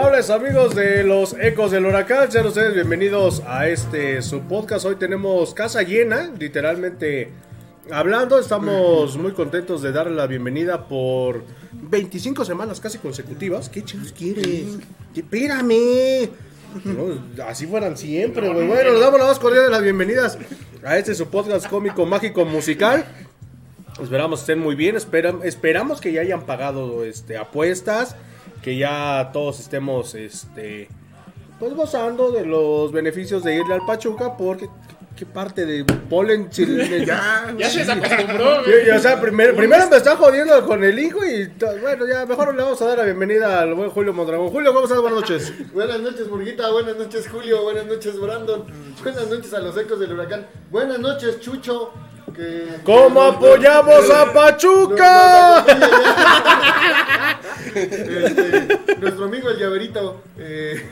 Amables amigos de los Ecos del Huracán, sean ustedes bienvenidos a este su podcast. Hoy tenemos casa llena, literalmente hablando. Estamos muy contentos de darle la bienvenida por 25 semanas casi consecutivas. ¿Qué chingos quieres? Espérame. No, así fueran siempre, güey. Bueno, le damos la más cordial de las bienvenidas a este su podcast cómico, mágico, musical. Esperamos estén muy bien, esperam- esperamos que ya hayan pagado este, apuestas, que ya todos estemos este, pues gozando de los beneficios de irle al Pachuca, porque qué parte de polen chile- ya, Ya se acostumbró, Sí, y, o sea, primer- primero me está jodiendo con el hijo y bueno, ya mejor le vamos a dar la bienvenida al buen Julio Mondragón. Julio, ¿cómo estás? Buenas noches. Buenas noches, Murguita. Buenas noches, Julio. Buenas noches, Brandon. Buenas noches a los ecos del huracán. Buenas noches, Chucho. Que, ¿Cómo que- apoyamos a Pachuca? No, no, no, Este, nuestro amigo el llaverito. eh,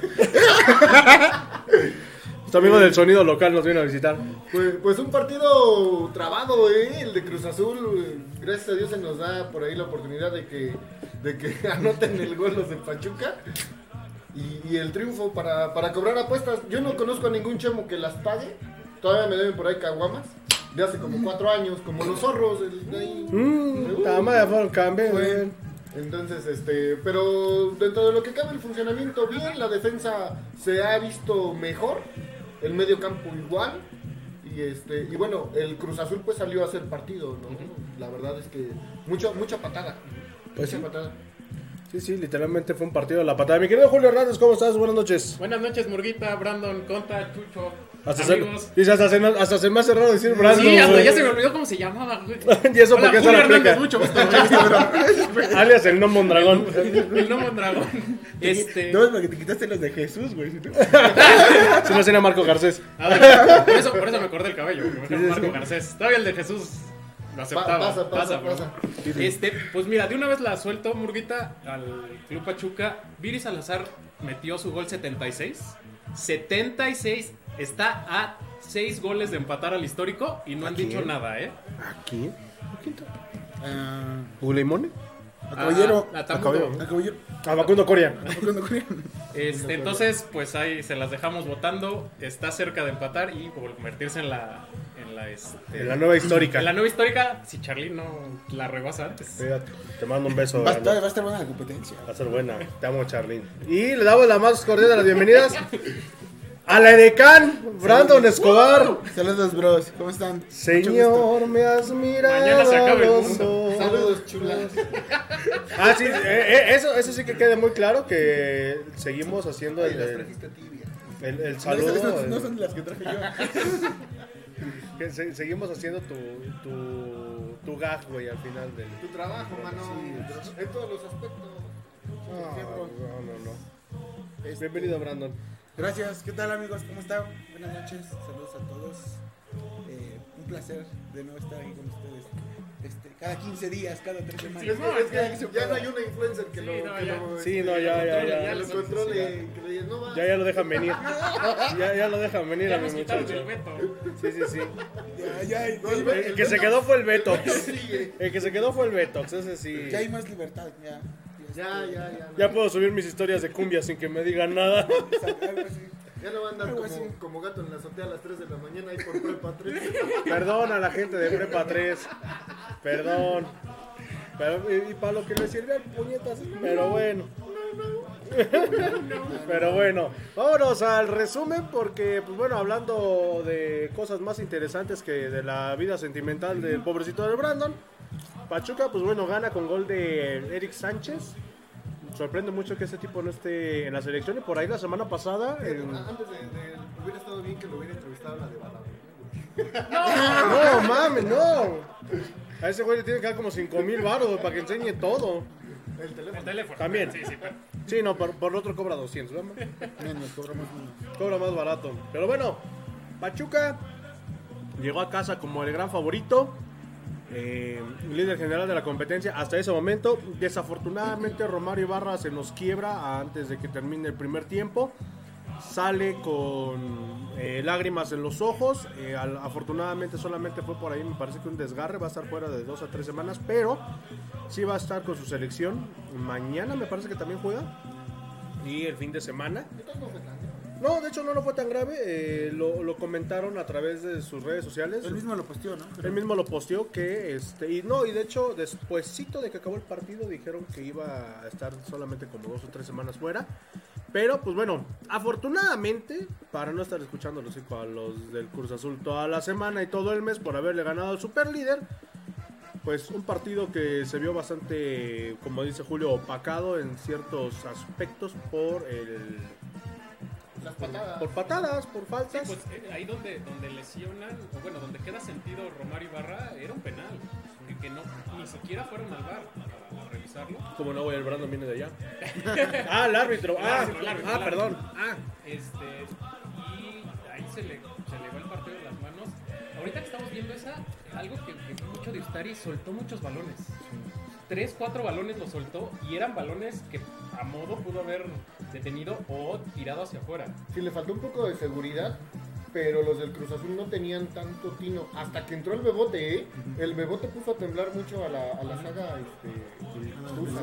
Nuestro amigo del sonido local nos viene a visitar. pues, pues un partido trabado, ¿eh? El de Cruz Azul. Gracias a Dios se nos da por ahí la oportunidad de que, de que anoten el gol los de Pachuca. Y, y el triunfo para, para cobrar apuestas. Yo no conozco a ningún chemo que las pague. Todavía me deben por ahí caguamas. De hace como cuatro años, como los zorros. el- de ahí. Mmm, Uh, tama fueron cambios. fue. Entonces, este, pero dentro de lo que cabe el funcionamiento bien, la defensa se ha visto mejor, el medio campo igual, y este, y bueno, el Cruz Azul pues salió a hacer partido, ¿no? La verdad es que mucha, mucha patada. Pues mucha sí. patada. Sí, sí, literalmente fue un partido de la patada. Mi querido Julio Hernández, ¿cómo estás? Buenas noches. Buenas noches, Murguita, Brandon, Conta, Chucho, Hasta se, amigos. dice, hasta, se, hasta se me hace raro decir Brandon. Sí, hasta güey. ya se me olvidó cómo se llamaba, güey. Y eso Hola, porque Julio Hernández, aplica. mucho gusto. Alias el no Mondragón. El no Mondragón. Este. No, es porque te quitaste los de Jesús, güey. si no- sería Marco Garcés. A ver, por eso, por eso me acordé el cabello, me sí, Marco sí. Garcés. Todavía el de Jesús lo aceptaba. pasa, pasa, bro. pasa. Este, pues mira, de una vez la suelto, Murguita, al Club Pachuca. Viri Salazar metió su gol 76. 76 está a 6 goles de empatar al histórico y no han dicho nada, ¿eh? ¿Aquí? Ah, ¿Uleimone? A caballero. Ah, a A Tamudo. caballero. A caballero. A Facundo Coria. Este, entonces, pues ahí se las dejamos votando. Está cerca de empatar y convertirse en la. En la, este, En la nueva histórica. en la nueva histórica. Si Charlie no la regó antes. Fíjate, Te mando un beso. Va a estar, Brandon. va a estar buena la competencia. Va a ser buena. Te amo, Charlene. Y le damos la más cordial de las bienvenidas a la edecán, Brandon Escobar. Saludos, bros. ¿Cómo están? Señor, me has mirado Mañana se acaba el mundo. Saludos, chulas. Ah, sí, eh, eh, eso, eso sí que quede muy claro que seguimos haciendo el, el, saludo. esas no, son las que traje yo. que se- seguimos haciendo tu, tu, tu gag, güey, al final del. Tu trabajo, mano. En todos los aspectos. No, no, no, no. Este, Bienvenido, Brandon. Gracias. ¿Qué tal, amigos? ¿Cómo están? Buenas noches. Saludos a todos. Eh, un placer de nuevo estar aquí con ustedes. Este, cada 15 días, cada 3 semanas. Es que ya no hay una influencer que Sí, lo, no, que ya. lo, Sí, no, ya, ya, ya. que lo controle, que le diga, no va. Ya, ya lo dejan venir. Ya, ya lo dejan venir Ya a mi muchacho. el veto. Sí, sí, sí. Ya, ya, ya hay- El que se quedó fue el Betox. El que se quedó fue el Betox, ese sí. ya hay más libertad. Ya, Ya, ya, ya. Ya puedo subir mis historias de cumbia sin que me digan nada. Ya no va a andar como, así. como gato en la azotea a las 3 de la mañana ahí por prepa 3. Perdón a la gente de Prepa 3. Perdón. Pero, y, y para lo que le sirve al puñetas. Pero bueno. Pero bueno, vámonos al resumen porque, pues bueno, hablando de cosas más interesantes que de la vida sentimental del pobrecito de Brandon, Pachuca, pues bueno, gana con gol de Eric Sánchez. Sorprende mucho que ese tipo no esté en la selección y por ahí la semana pasada... en- Antes de, de- hubiera estado bien que lo hubiera entrevistado a la de Bala. No, mames, no. A ese güey le tienen que dar como 5 mil baros para que enseñe todo. El teléfono. El teléfono. También. Sí, sí, pero. Sí, no, por, por otro cobra 200, ¿verdad? Menos, cobramos menos. Cobra más barato. Pero bueno, Pachuca llegó a casa como el gran favorito. Eh, líder general de la competencia hasta ese momento. Desafortunadamente Romario Ibarra se nos quiebra antes de que termine el primer tiempo. sale con eh, lágrimas en los ojos. Eh, afortunadamente solamente fue por ahí, me parece que un desgarre. Va a estar fuera de dos a tres semanas, pero sí va a estar con su selección. Mañana me parece que también juega. Y el fin de semana. No, de hecho no lo fue tan grave. eh, lo, lo comentaron a través de sus redes sociales. Él mismo lo posteó, ¿no? Él mismo lo posteó que este y no y de hecho despuesito de que acabó el partido dijeron que iba a estar solamente como dos o tres semanas fuera pero pues bueno afortunadamente para no estar escuchando los a los del Cruz Azul toda la semana y todo el mes por haberle ganado al super líder pues un partido que se vio bastante como dice Julio opacado en ciertos aspectos por el Las patadas. por patadas por Sí, faltas pues eh, ahí donde, donde lesionan, o bueno, donde queda sentido Romario Ibarra, era un penal. Que, que no, ni siquiera fueron al bar a, a revisarlo. como no güey el Brandon viene de allá ah el árbitro ah, árbitro, el árbitro, ah el perdón ah Este, y ahí se le, se le va el partido de las manos. Ahorita que estamos viendo esa, algo que, que mucho de Ustari, soltó muchos balones. Tres, cuatro balones los soltó y eran balones que a modo pudo haber detenido o tirado hacia afuera. Sí, le faltó un poco de seguridad, pero los del Cruz Azul no tenían tanto tino. Hasta que entró el Bebote, ¿eh? El Bebote puso a temblar mucho a la, a la saga este, Tusa.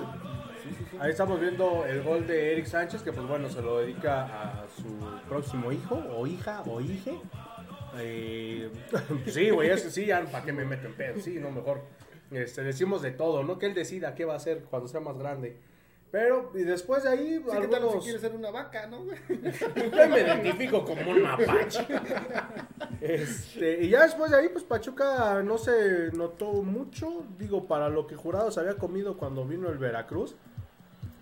Sí, sí, sí. Ahí estamos viendo el gol de Eric Sánchez, que pues bueno, se lo dedica a su próximo hijo, o hija, o hije. Eh, sí, güey, es que sí, ya, ¿para qué me meto en pedo? Sí, no, mejor. Este, decimos de todo, ¿no? Que él decida qué va a hacer cuando sea más grande. Pero, y después de ahí, Sí, ¿qué tal si algunos... quiere ser una vaca, no, güey? Yo me identifico como un mapache. Este, y ya después de ahí, pues Pachuca no se notó mucho. Digo, para lo que Jurados había comido cuando vino el Veracruz,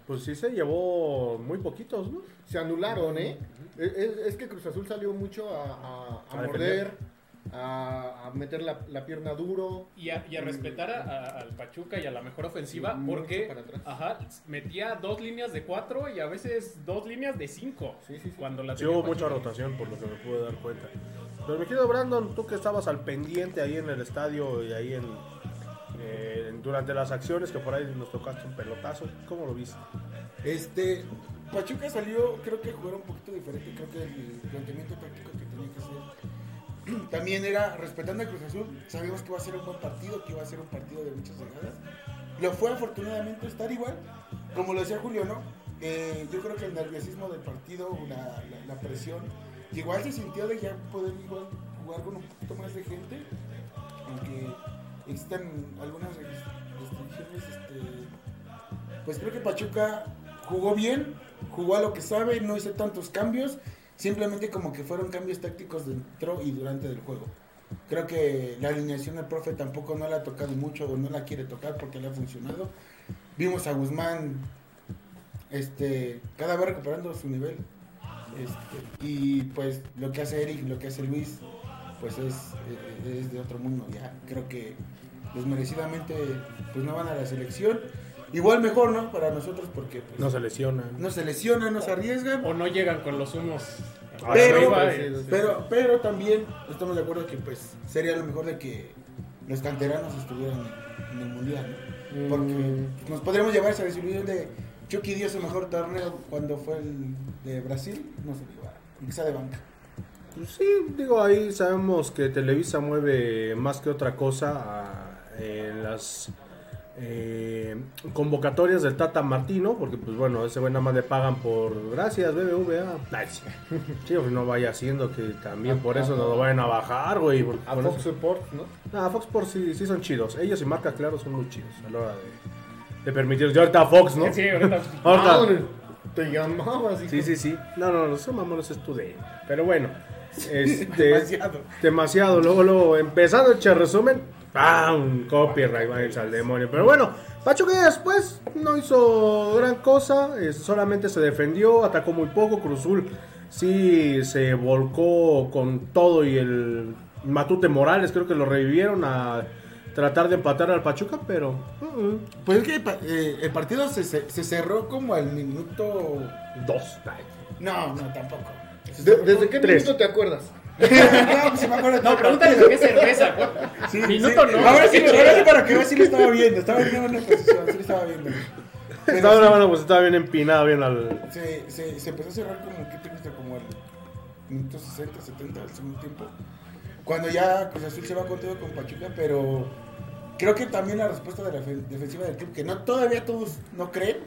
pues sí se llevó muy poquitos, ¿no? Se anularon, ¿eh? Es, es- es que Cruz Azul salió mucho a, a- a A morder, a, a meter la, la pierna duro. Y a, y a respetar a- a- al Pachuca y a la mejor ofensiva, porque para atrás. ajá, metía dos líneas de cuatro y a veces dos líneas de cinco. Sí, sí, sí. Cuando la Sí hubo mucha rotación, por lo que me pude dar cuenta. Pero mi querido Brandon, tú que estabas al pendiente ahí en el estadio y ahí en, eh, durante las acciones, que por ahí nos tocaste un pelotazo, ¿cómo lo viste? Este, Pachuca salió, creo que a jugar un poquito diferente. Creo que el planteamiento táctico que tenía que hacer también era respetando a Cruz Azul. Sabíamos que iba a ser un buen partido, que iba a ser un partido de muchas llegadas. Lo fue afortunadamente estar igual, como lo decía Julio, ¿no? Eh, yo creo que el nerviosismo del partido, la, la- la presión, igual se sintió de ya poder jugar con un poquito más de gente, aunque existan algunas restricciones, este, pues creo que Pachuca jugó bien, jugó a lo que sabe, no hizo tantos cambios, simplemente como que fueron cambios tácticos dentro y durante del juego. Creo que la alineación del profe tampoco no la ha tocado mucho o no la quiere tocar porque le ha funcionado. Vimos a Guzmán este, cada vez recuperando su nivel. Este, y pues lo que hace Eric, lo que hace Luis, pues es, eh, es de otro mundo. Ya creo que desmerecidamente pues no van a la selección. Igual mejor, ¿no? Para nosotros porque pues, No se lesionan. no se lesionan, no se arriesgan. O no llegan con los humos. Ah, Pero, arriba, eh. sí. pero, pero también estamos de acuerdo que pues sería lo mejor de que los canteranos estuvieran en el mundial, ¿no? Porque Mm. nos podríamos llevar esa desilusión de Chucky dio su mejor torneo cuando fue el de Brasil, no se lo sea de banca. Pues sí, digo, ahí sabemos que Televisa mueve más que otra cosa a- en las eh, convocatorias del Tata Martino, porque pues bueno, ese güey nada más le pagan por gracias BBVA. Ay, sí, no vaya haciendo que también por eso no lo vayan a bajar, güey. A Fox eso- Support, ¿no? No, Fox por sí, sí son chidos. Ellos y Marca Claro son muy chidos a la hora de, de permitir. Yo ahorita Fox, ¿no? Sí, ahorita. Ahorita- Ah, te llamabas. hijo. Sí, sí, sí. No, no, no, son mamones es tu de. Pero bueno, este, Demasiado. demasiado. Luego, luego, empezando el resumen, ¡pam! Copyright, váyanse al demonio. Pero bueno, Pachuca después no hizo gran cosa, eh, solamente se defendió, atacó muy poco. Cruzul sí se volcó con todo y el Matute Morales, creo que lo revivieron a tratar de empatar al Pachuca, pero. uh, uh, Pues es que eh, el partido se, se, se cerró como al minuto... dos. No, no, tampoco. De- ¿Desde qué Tres. minuto te acuerdas? No, pues sí me acuerdo. No, pregúntale de qué cerveza. ¿cuál? Sí, Minuto sí. no. Ahora sí, ahora sí para que veas si lo estaba viendo. Estaba viendo una posición, sí lo estaba viendo. Estaba, una buena, pues estaba bien empinada, bien al... se, se, se empezó a cerrar como, ¿qué te gusta? Como el minuto 60, 70 del segundo tiempo. Cuando ya Cruz Azul se va con todo con Pachuca, pero creo que también la respuesta de la fe- defensiva del club, que no todavía todos no creen,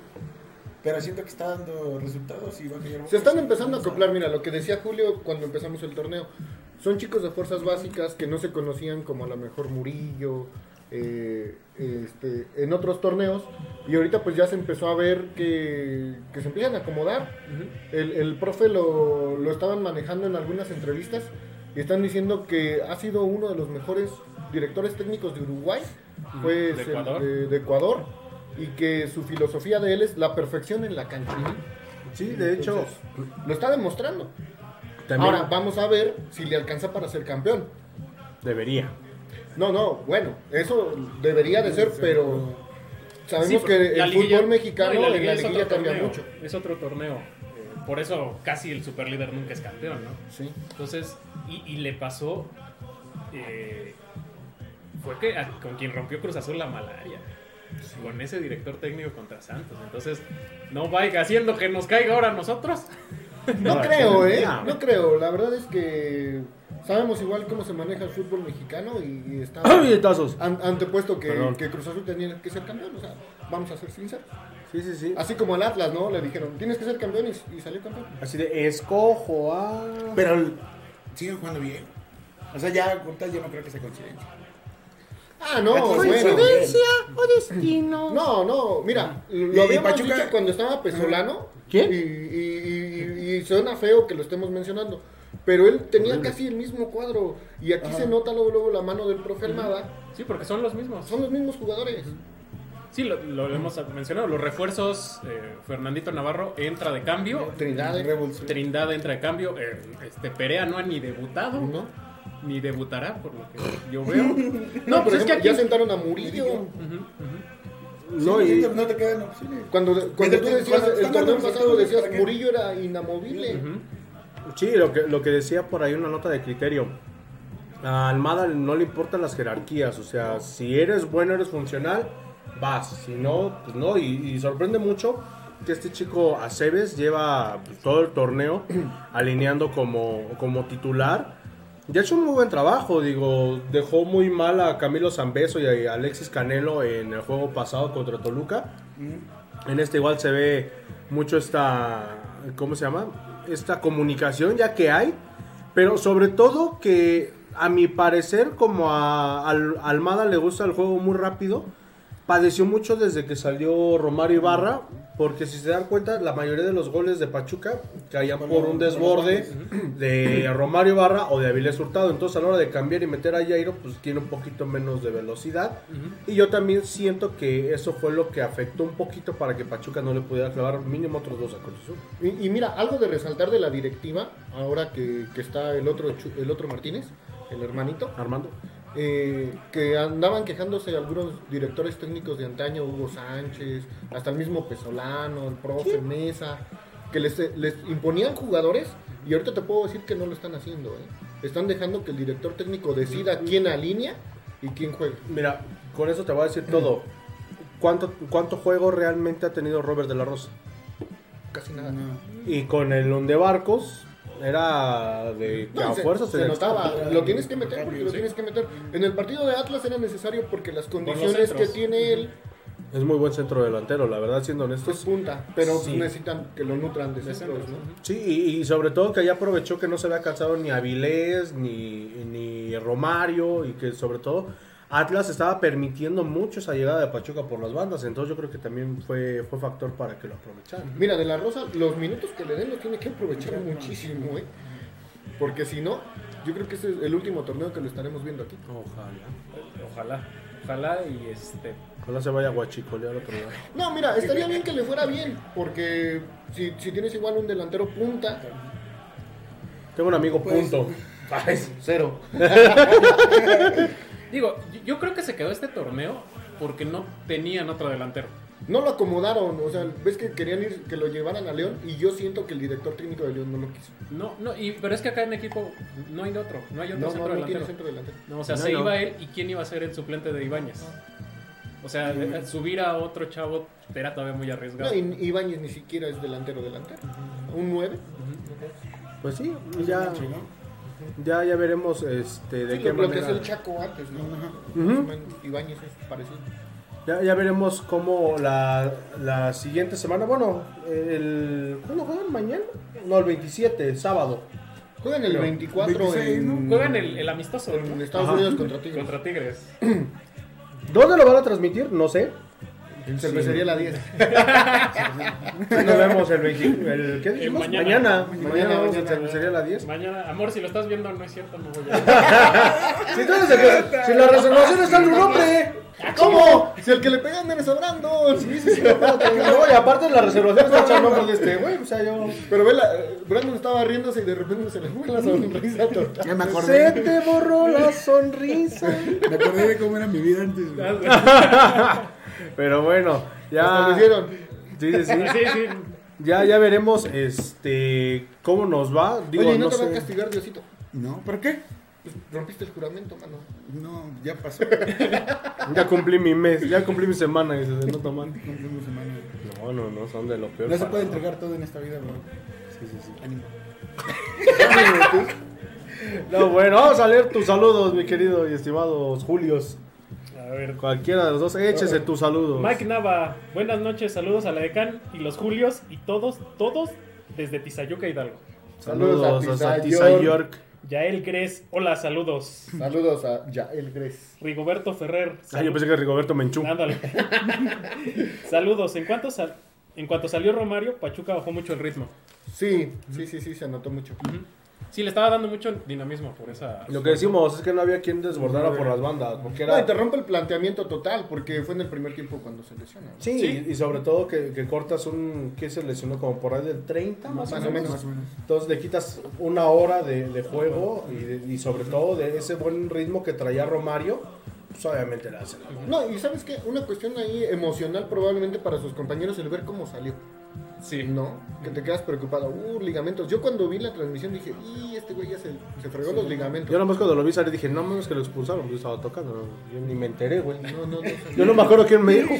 pero siento que está dando resultados y va a caer Se están empezando a acoplar, mira, lo que decía Julio cuando empezamos el torneo. Son chicos de fuerzas básicas que no se conocían como a lo mejor Murillo, eh, este, en otros torneos. Y ahorita pues ya se empezó a ver que, que se empiezan a acomodar. el, el profe lo, lo estaban manejando en algunas entrevistas y están diciendo que ha sido uno de los mejores directores técnicos de Uruguay, fue De el Ecuador. de- de Ecuador, y que su filosofía de él es la perfección en la cancha. Sí, de hecho, lo está demostrando. también Ahora vamos a ver si le alcanza para ser campeón. debería. No, no, bueno, eso debería de ser, pero sabemos Sí, que la el liguilla- fútbol mexicano no, y en la es liguilla cambia torneo, mucho. Es otro torneo. Eh, por eso casi el superlíder nunca es campeón, ¿no? Sí. Entonces, y, y le pasó. eh, fue que a- con quien rompió Cruz Azul la malaria. Con ese director técnico contra Santos. Entonces, no vaya haciendo que nos caiga ahora a nosotros. No creo, ¿eh? no. Creo. La verdad es que sabemos igual cómo se maneja el fútbol mexicano y, y está Billetazos. an- antepuesto que, que Cruz Azul tenía que ser campeón. O sea, vamos a ser sinceros. Sí, sí, sí. Así como el Atlas, ¿no? Le dijeron, tienes que ser campeón y, y salió campeón. Así de, escojo a... Pero el- siguen jugando bien. O sea, ya yo no creo que sea coincidencia. Ah, no, Atlas bueno. o destino? No, no, mira, lo habíamos Pachuca- dicho cuando estaba Pesolano. ¿Quién? Y, y, y- y suena feo que lo estemos mencionando. Pero él tenía casi el mismo cuadro. Y aquí Ajá. se nota luego, luego la mano del profe Almada. Sí, porque son los mismos. Son los mismos jugadores. Sí, lo, lo hemos mencionado. Los refuerzos, eh, Fernandito Navarro entra de cambio. Trinidad. ¿eh? Revolución. Trindad entra de cambio. eh, este Perea no ha ni debutado. ¿No? Ni debutará, por lo que yo veo. No, pues por es que aquí- ya sentaron a Murillo. Ujú, ujú. No, Sí, y- no te quedan opciones. Cuando, cuando tú decías, cuando el están torneo dando pasado resultados, decías ¿para qué? Murillo era inamovible. Ujú. Sí, lo que, lo que decía por ahí una nota de criterio. A Almada no le importan las jerarquías, o sea, si eres bueno, eres funcional, vas, si no, pues no, y, y sorprende mucho que este chico Aceves lleva pues, todo el torneo alineando como, como titular. Ya ha hecho un muy buen trabajo, digo, dejó muy mal a Camilo Zambeso y a Alexis Canelo en el juego pasado contra Toluca. En este igual se ve mucho esta, ¿cómo se llama? Esta comunicación ya que hay, pero sobre todo que a mi parecer como a Al- Almada le gusta el juego muy rápido, padeció mucho desde que salió Romario Ibarra, porque si se dan cuenta la mayoría de los goles de Pachuca caían por un desborde de Romario Ibarra o de Avilés Hurtado, entonces a la hora de cambiar y meter a Jairo pues tiene un poquito menos de velocidad. Y yo también siento que eso fue lo que afectó un poquito para que Pachuca no le pudiera clavar mínimo otros dos a Cruz Azul. Y, y mira, algo de resaltar de la directiva, ahora que, que está el otro, el otro Martínez, el hermanito, Armando. Eh, que andaban quejándose algunos directores técnicos de antaño, Hugo Sánchez, hasta el mismo Pesolano, el profe Mesa, que les, les imponían jugadores y ahorita te puedo decir que no lo están haciendo. ¿eh? Están dejando que el director técnico decida quién alinea y quién juega. Mira, con eso te voy a decir todo. ¿Cuánto, ¿Cuánto juego realmente ha tenido Robert de la Rosa? Casi nada. Y con el de Barcos era de que No, a se, fuerza se notaba, lo tienes que meter porque lo Sí. tienes que meter. En el partido de Atlas era necesario porque las condiciones que tiene él Es muy buen centro delantero, la verdad, siendo es honestos. punta, pero Sí. necesitan que lo nutran de, De centros, centros, ¿no? Sí, y, y sobre todo que ahí aprovechó que no se había cansado ni Avilés, ni, ni Romario, y que sobre todo Atlas estaba permitiendo mucho esa llegada de Pachuca por las bandas, entonces yo creo que también fue, fue factor para que lo aprovecharan. Mira, de la Rosa, los minutos que le den los tiene que aprovechar muchísimo, ¿eh? Porque si no, yo creo que ese es el último torneo que lo estaremos viendo aquí. Ojalá. Ojalá. Ojalá y este. Ojalá se vaya a guachicolear otro lado. No, mira, estaría bien que le fuera bien, porque si, si tienes igual un delantero punta, Tengo un amigo Pues, punto. Ay, cero. Digo, yo- creo que se quedó este torneo porque no tenían otro delantero. No lo acomodaron, o sea, ves que querían ir, que lo llevaran a León y yo siento que el director técnico de León no lo quiso. No, no, y, pero es que acá en equipo no hay de otro, no hay otro No, no, centro no delantero. tiene centro delantero. No, o sea, No, se no. iba él y quién iba a ser el suplente de Ibáñez. O sea, de- subir a otro chavo era todavía muy arriesgado. No, y Ibáñez ni siquiera es delantero delantero. Un 9. Pues sí, ya, Sí, ¿no? Ya, ya veremos este, de Sí, qué lo, lo que manera. hacía el Chaco antes, ¿no? O menos, Ibáñez es parecido. Ya, ya veremos cómo la, la siguiente semana, bueno, el... ¿Cuándo juegan? ¿Mañana? No, el 27, el sábado. Juegan el Pero, 24 26, en, ¿no? Juegan el, el amistoso en ¿no? Estados Ajá. Unidos contra Tigres. contra Tigres. ¿Dónde lo van a transmitir? No sé. En Cervecería La 10. Nos vemos el 20. El, ¿Qué dijimos? mañana. Mañana. Mañana, Mañana, vamos a mañana. cervecería a las 10. Mañana, amor, si lo estás viendo, no es cierto, no voy a Si, entonces, el- si la reservación está en un nombre. ¿Cómo? Si el que le pegan viene sobrando. Sí, sí, sí. No, y aparte la reservación está nombre de este güey. O sea, yo. Pero ve, la, Brandon estaba riéndose y de repente se le fue la sonrisa total. Ya me Se acordé. te borró la sonrisa. Me acordé de cómo era mi vida antes. güey. Pero bueno, Hasta lo ya. hicieron. Sí, sí, sí. Sí, sí. Ya, ya veremos este cómo nos va. Digo, Oye, ¿y no, no te va a sé. castigar Diosito? No, ¿por qué? Pues rompiste el juramento, mano. No, ya pasó. Ya cumplí mi mes, ya cumplí mi semana. Se no toman. Semana. No, no, no, son de lo peor. No se puede entregar todo en esta vida, bro. Sí, sí, sí. Ánimo. No, bueno, vamos a leer tus saludos, mi querido y estimados Julios. A ver. Cualquiera de los dos, échese tus saludos. Mike Nava, buenas noches, saludos a la Decan y los Julios y todos, todos desde Tizayuca Hidalgo. Saludos, Saludos a a Tisa Tisa York. York. Yael Gres, hola, saludos. Saludos a Yael Gres. Rigoberto Ferrer, Ah, yo pensé que Rigoberto Menchú. Ándale. saludos, en cuanto, sal- en cuanto salió Romario, Pachuca bajó mucho el ritmo. Sí, sí, sí, sí, se anotó mucho. Sí, le estaba dando mucho dinamismo por esa... Lo que decimos es que no había quien desbordara por las bandas. Porque No, y era. te rompe el planteamiento total, porque fue en el primer tiempo cuando se lesiona. ¿no? Sí, Sí. y sobre todo que, que cortas un. que se lesionó? Como por ahí del 30 más, Más o menos. Más o menos. Entonces le quitas una hora de, de juego y, de- y sobre todo de ese buen ritmo que traía Romario, pues obviamente le hace la No, y sabes qué, una cuestión ahí emocional probablemente para sus compañeros el ver cómo salió. Sí. No, que te quedas preocupado. Uh, ligamentos. Yo cuando vi la transmisión dije, y este güey ya se, se fregó los ligamentos. Yo nomás cuando lo vi salir dije, no mames que lo expulsaron, yo estaba tocando, yo ni me enteré, güey. No, no, no. Yo no me acuerdo quién me dijo.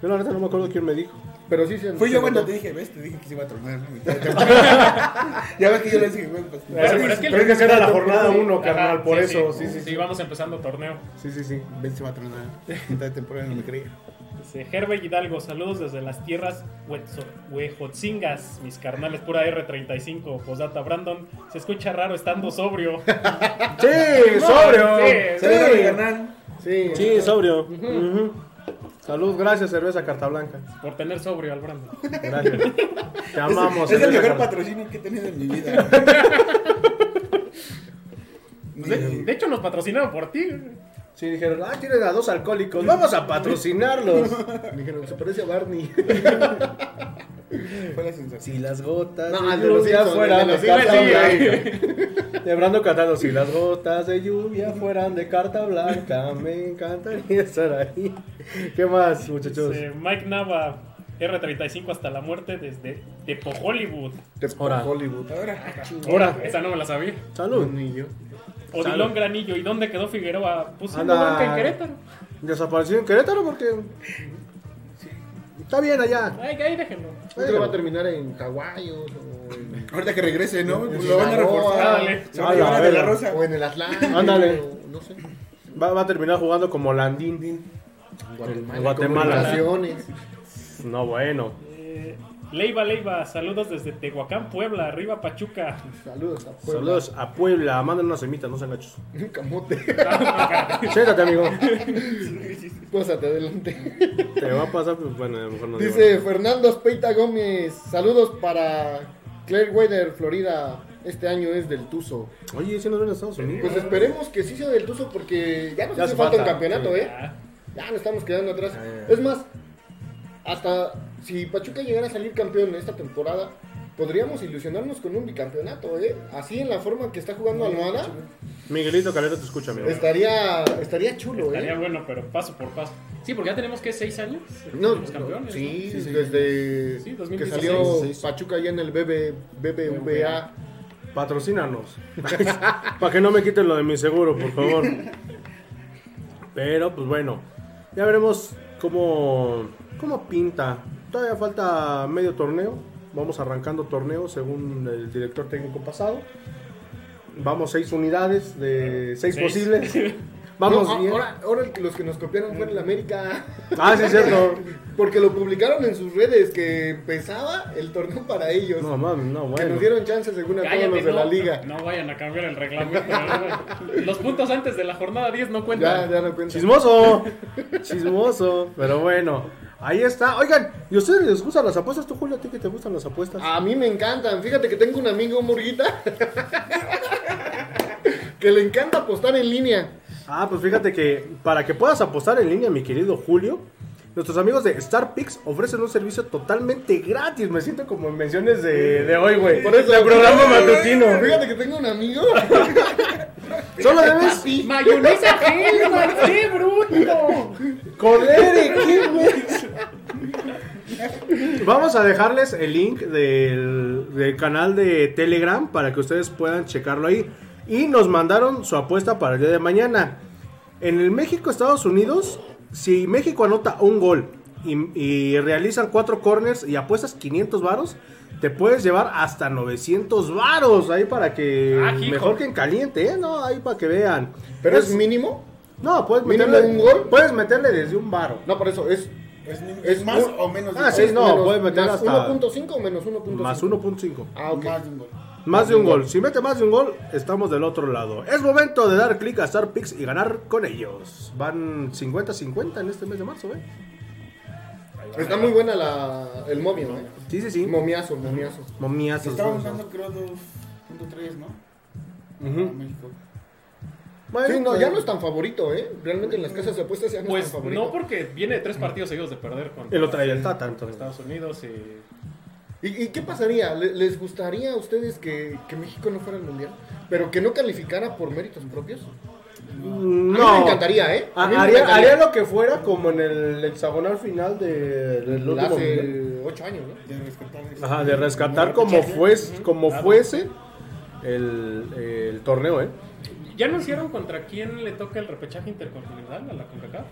Yo la neta no me acuerdo quién me dijo. Pero sí se Fui se yo cuando te dije, ¿ves? Te dije que se iba a tronar. ya ves que yo le dije, güey, pues. Pero- pero es que- Pero es que era la jornada 1, carnal, por sí, eso, sí, sí, sí, sí. vamos empezando torneo. Sí, sí, sí. Ven, se va a tronar. Mitad de temporada no me creía. Dice, Herbert Hidalgo, saludos desde las tierras Huejotzingas, mis carnales, pura R35, posdata Brandon, se escucha raro estando sobrio. Sí, sobrio. sí, sobrio. Ujú. Salud, gracias, cerveza Carta Blanca. Por tener sobrio al Brandon. Gracias. Te amamos. Es el mejor Carta- patrocinio que he tenido en mi vida. De, de hecho, nos patrocinaron por ti. Sí, dijeron, ah, tienen a dos alcohólicos, vamos a patrocinarlos. Dijeron, se parece a Barney. Fue la sensación. Si las gotas No, de lluvia fueran de carta blanca. De Brando cantando, si las gotas de lluvia fueran de carta blanca, me encantaría estar ahí. ¿Qué más, muchachos? Dice, Mike Nava, R35 hasta la muerte desde Tepo Hollywood. Ahora. Hollywood. Ahora, Ahora, esa no me la sabía. Salud. Ni Odilón Salud. Granillo, ¿y dónde quedó Figueroa? Puso Anda. una banca en Querétaro. Desapareció en Querétaro porque... Está bien allá. Ay, ahí déjenlo. Creo que va a terminar en o en, ahorita que regrese, ¿no? En Lo van a Sinaloa. reforzar. Dale. Se van a llevar a A De la la Rosa. o en el Atlántico. Ándale. o No sé. Va, va a terminar jugando como Landín. Guatemala. Guatemala. Comunicaciones. No, bueno. Eh, Leiva, Leiva, saludos desde Tehuacán, Puebla, arriba Pachuca. Saludos a Puebla. Saludos a Puebla. Manden unas semitas, no sean gachos. Un camote. Siéntate, amigo. Pásate adelante. Te va a pasar, pues bueno, a lo mejor no digo Dice Fernando Espeita Gómez. Saludos para Claire Weather, Florida. Este año es del Tuzo. Oye, si nos ven a Estados Unidos. Pues esperemos que sí sea del Tuzo porque ya nos Ya hace falta un campeonato, sí. ¿eh? Ya nos estamos quedando atrás. Es más, hasta si Pachuca llegara a salir campeón esta temporada, podríamos ilusionarnos con un bicampeonato, ¿eh? Así en la forma que está jugando Almada, Miguelito Calero te escucha, amigo. estaría, estaría chulo, estaría ¿eh? bueno, pero paso por paso. Sí, porque ya tenemos que seis años. No, Somos campeones. sí, Sí, sí. desde Sí, que 2016. salió. Pachuca ya en el BB, BBVA. Patrocínanos. Para que no me quiten lo de mi seguro, por favor. Pero, pues bueno. Ya veremos cómo, cómo pinta. Todavía falta medio torneo. Vamos arrancando torneo según el director técnico pasado. Vamos seis unidades de seis, Seis. posibles. Vamos No, bien. ahora, ahora los que nos copiaron fue en el América. Ah, sí, cierto. Porque lo publicaron en sus redes que empezaba el torneo para ellos. No, mames, no, que bueno. nos dieron chance según a todos los de no, la liga. No vayan a cambiar el reglamento. Los puntos antes de la jornada 10 no cuentan. ya no cuenta. Chismoso. Chismoso. Pero bueno, ahí está. Oigan, ¿y a ustedes les gustan las apuestas? ¿Tú, Julio, a ti que te gustan las apuestas? A mí me encantan. Fíjate que tengo un amigo, Murguita, que le encanta apostar en línea. Ah, pues fíjate que para que puedas apostar en línea, mi querido Julio, nuestros amigos de StarPix ofrecen un servicio totalmente gratis. Me siento como en menciones de, de hoy, güey. Por eso, de programa matutino. Fíjate que tengo un amigo. Solo debes Mayonesa Hellman, qué bruto. Colere, ¿qué mes? Vamos a dejarles el link del, del canal de Telegram para que ustedes puedan checarlo ahí. Y nos mandaron su apuesta para el día de mañana. En el México-Estados Unidos, si México anota un gol y, y realizan cuatro corners y apuestas 500 varos, te puedes llevar hasta 900 varos ahí para que Ah, mejor que en caliente, ¿eh? No, ahí para que vean. Pero es mínimo. No, puedes ¿Mínimo meterle un gol? Puedes meterle desde un varo. No, por eso es. ¿Es, Es es más un- o menos Ah, sí, no, menos- puedes meter más hasta- 1.5 o menos 1.5. Más 1.5. Ah, ok. Más de un gol. Más de un gol. Si mete más de un gol, estamos del otro lado. Es momento de dar clic a StarPix y ganar con ellos. Van 50-50 en este mes de marzo, ¿eh? Está muy buena la, el momio, ¿eh? Sí, sí, sí. Momiazo, momiazo. Momiazos. Estábamos ¿no? dando, creo, 2.3, ¿no? Ujú. A México. Bueno, Sí, no, pues, ya no es tan favorito, ¿eh? Realmente en las casas de apuestas ya no es Pues tan favorito. no, porque viene de tres partidos seguidos de perder con Él lo traía el Tata, entonces. Estados Unidos y ¿Y, y qué pasaría? ¿Le- ¿Les gustaría a ustedes que, que México no fuera al mundial? Pero que no calificara por méritos propios. Mm, A No. mí me encantaría, ¿eh? A mí me haría, encantaría. haría lo que fuera como en el hexagonal final de, del último mundial. Hace 8 años, ¿no? De rescatar. Ajá, de rescatar el como, fuese, como Claro. fuese el, el torneo, ¿eh? ¿Ya anunciaron contra quién le toca el repechaje intercontinental a la CONCACAF?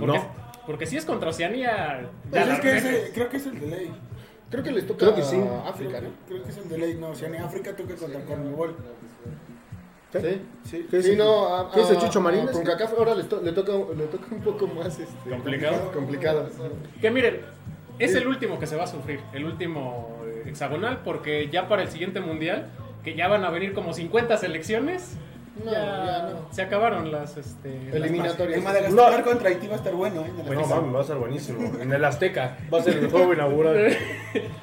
Porque, No. porque si es contra Oceanía, Pues ya es la que ese- creo que es el de ley. Creo que les toca Creo que sí. a África, Creo, ¿no? creo que es el de ley. No, o sea, en África toca contra Conmebol. ¿Sí? Sí. ¿Qué Sí, dice? no, a, ¿Qué dice a- Chucho Marín? a CONCACAF ahora le, to- le toca, le toca un poco más este, Complicado. complicado. Que miren, es el último que se va a sufrir, el último eh, hexagonal, porque ya para el siguiente mundial, que ya van a venir como 50 selecciones, No, ya, ya no. se acabaron las este, Eliminatorias. En Madagascar No. contra Haití va a estar bueno, ¿eh? En el No, Azteca. mames, va a ser buenísimo. En el Azteca. Va a ser el juego inaugural.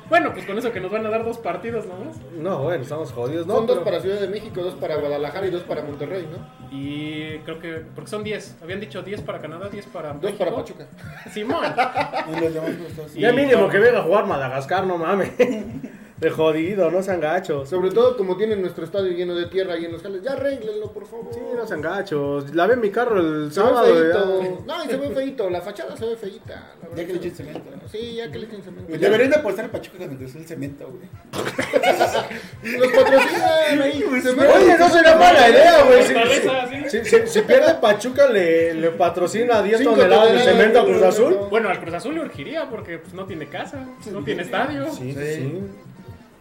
Bueno, pues con eso que nos van a dar dos partidos nomás. No, bueno, estamos jodidos, ¿no? Son dos Pero- para Ciudad de México, dos para Guadalajara y dos para Monterrey, ¿no? Y creo que, porque son 10, habían dicho 10 para Canadá, 10 para Dos México. para Pachuca. Simón. En los demás. Y- Ya mínimo que venga a jugar Madagascar, no mames. De jodido, no sean gachos. Sobre todo como tienen nuestro estadio lleno de tierra y en los jales. Ya arréglenlo, por favor. Sí, no sean gachos. Lavé mi carro el Se ve sábado. feíto. ya. No, y se ve feíto. La fachada se ve verdad. Ya que le echen cemento. ¿no? Sí, ya que le echen cemento. Pues Deberían de apostar a Pachuca cuando cruzó el cemento, güey. Los patrocinan ahí. cemento. Oye, no será mala idea, güey. Si, Fortaleza, sí. si- si- si pierde Pachuca, le, le patrocina 10 Cinco toneladas de cemento a Cruz Azul. Bueno, al Cruz Azul le urgiría porque pues, no tiene casa, no tiene estadio. Sí, Sí.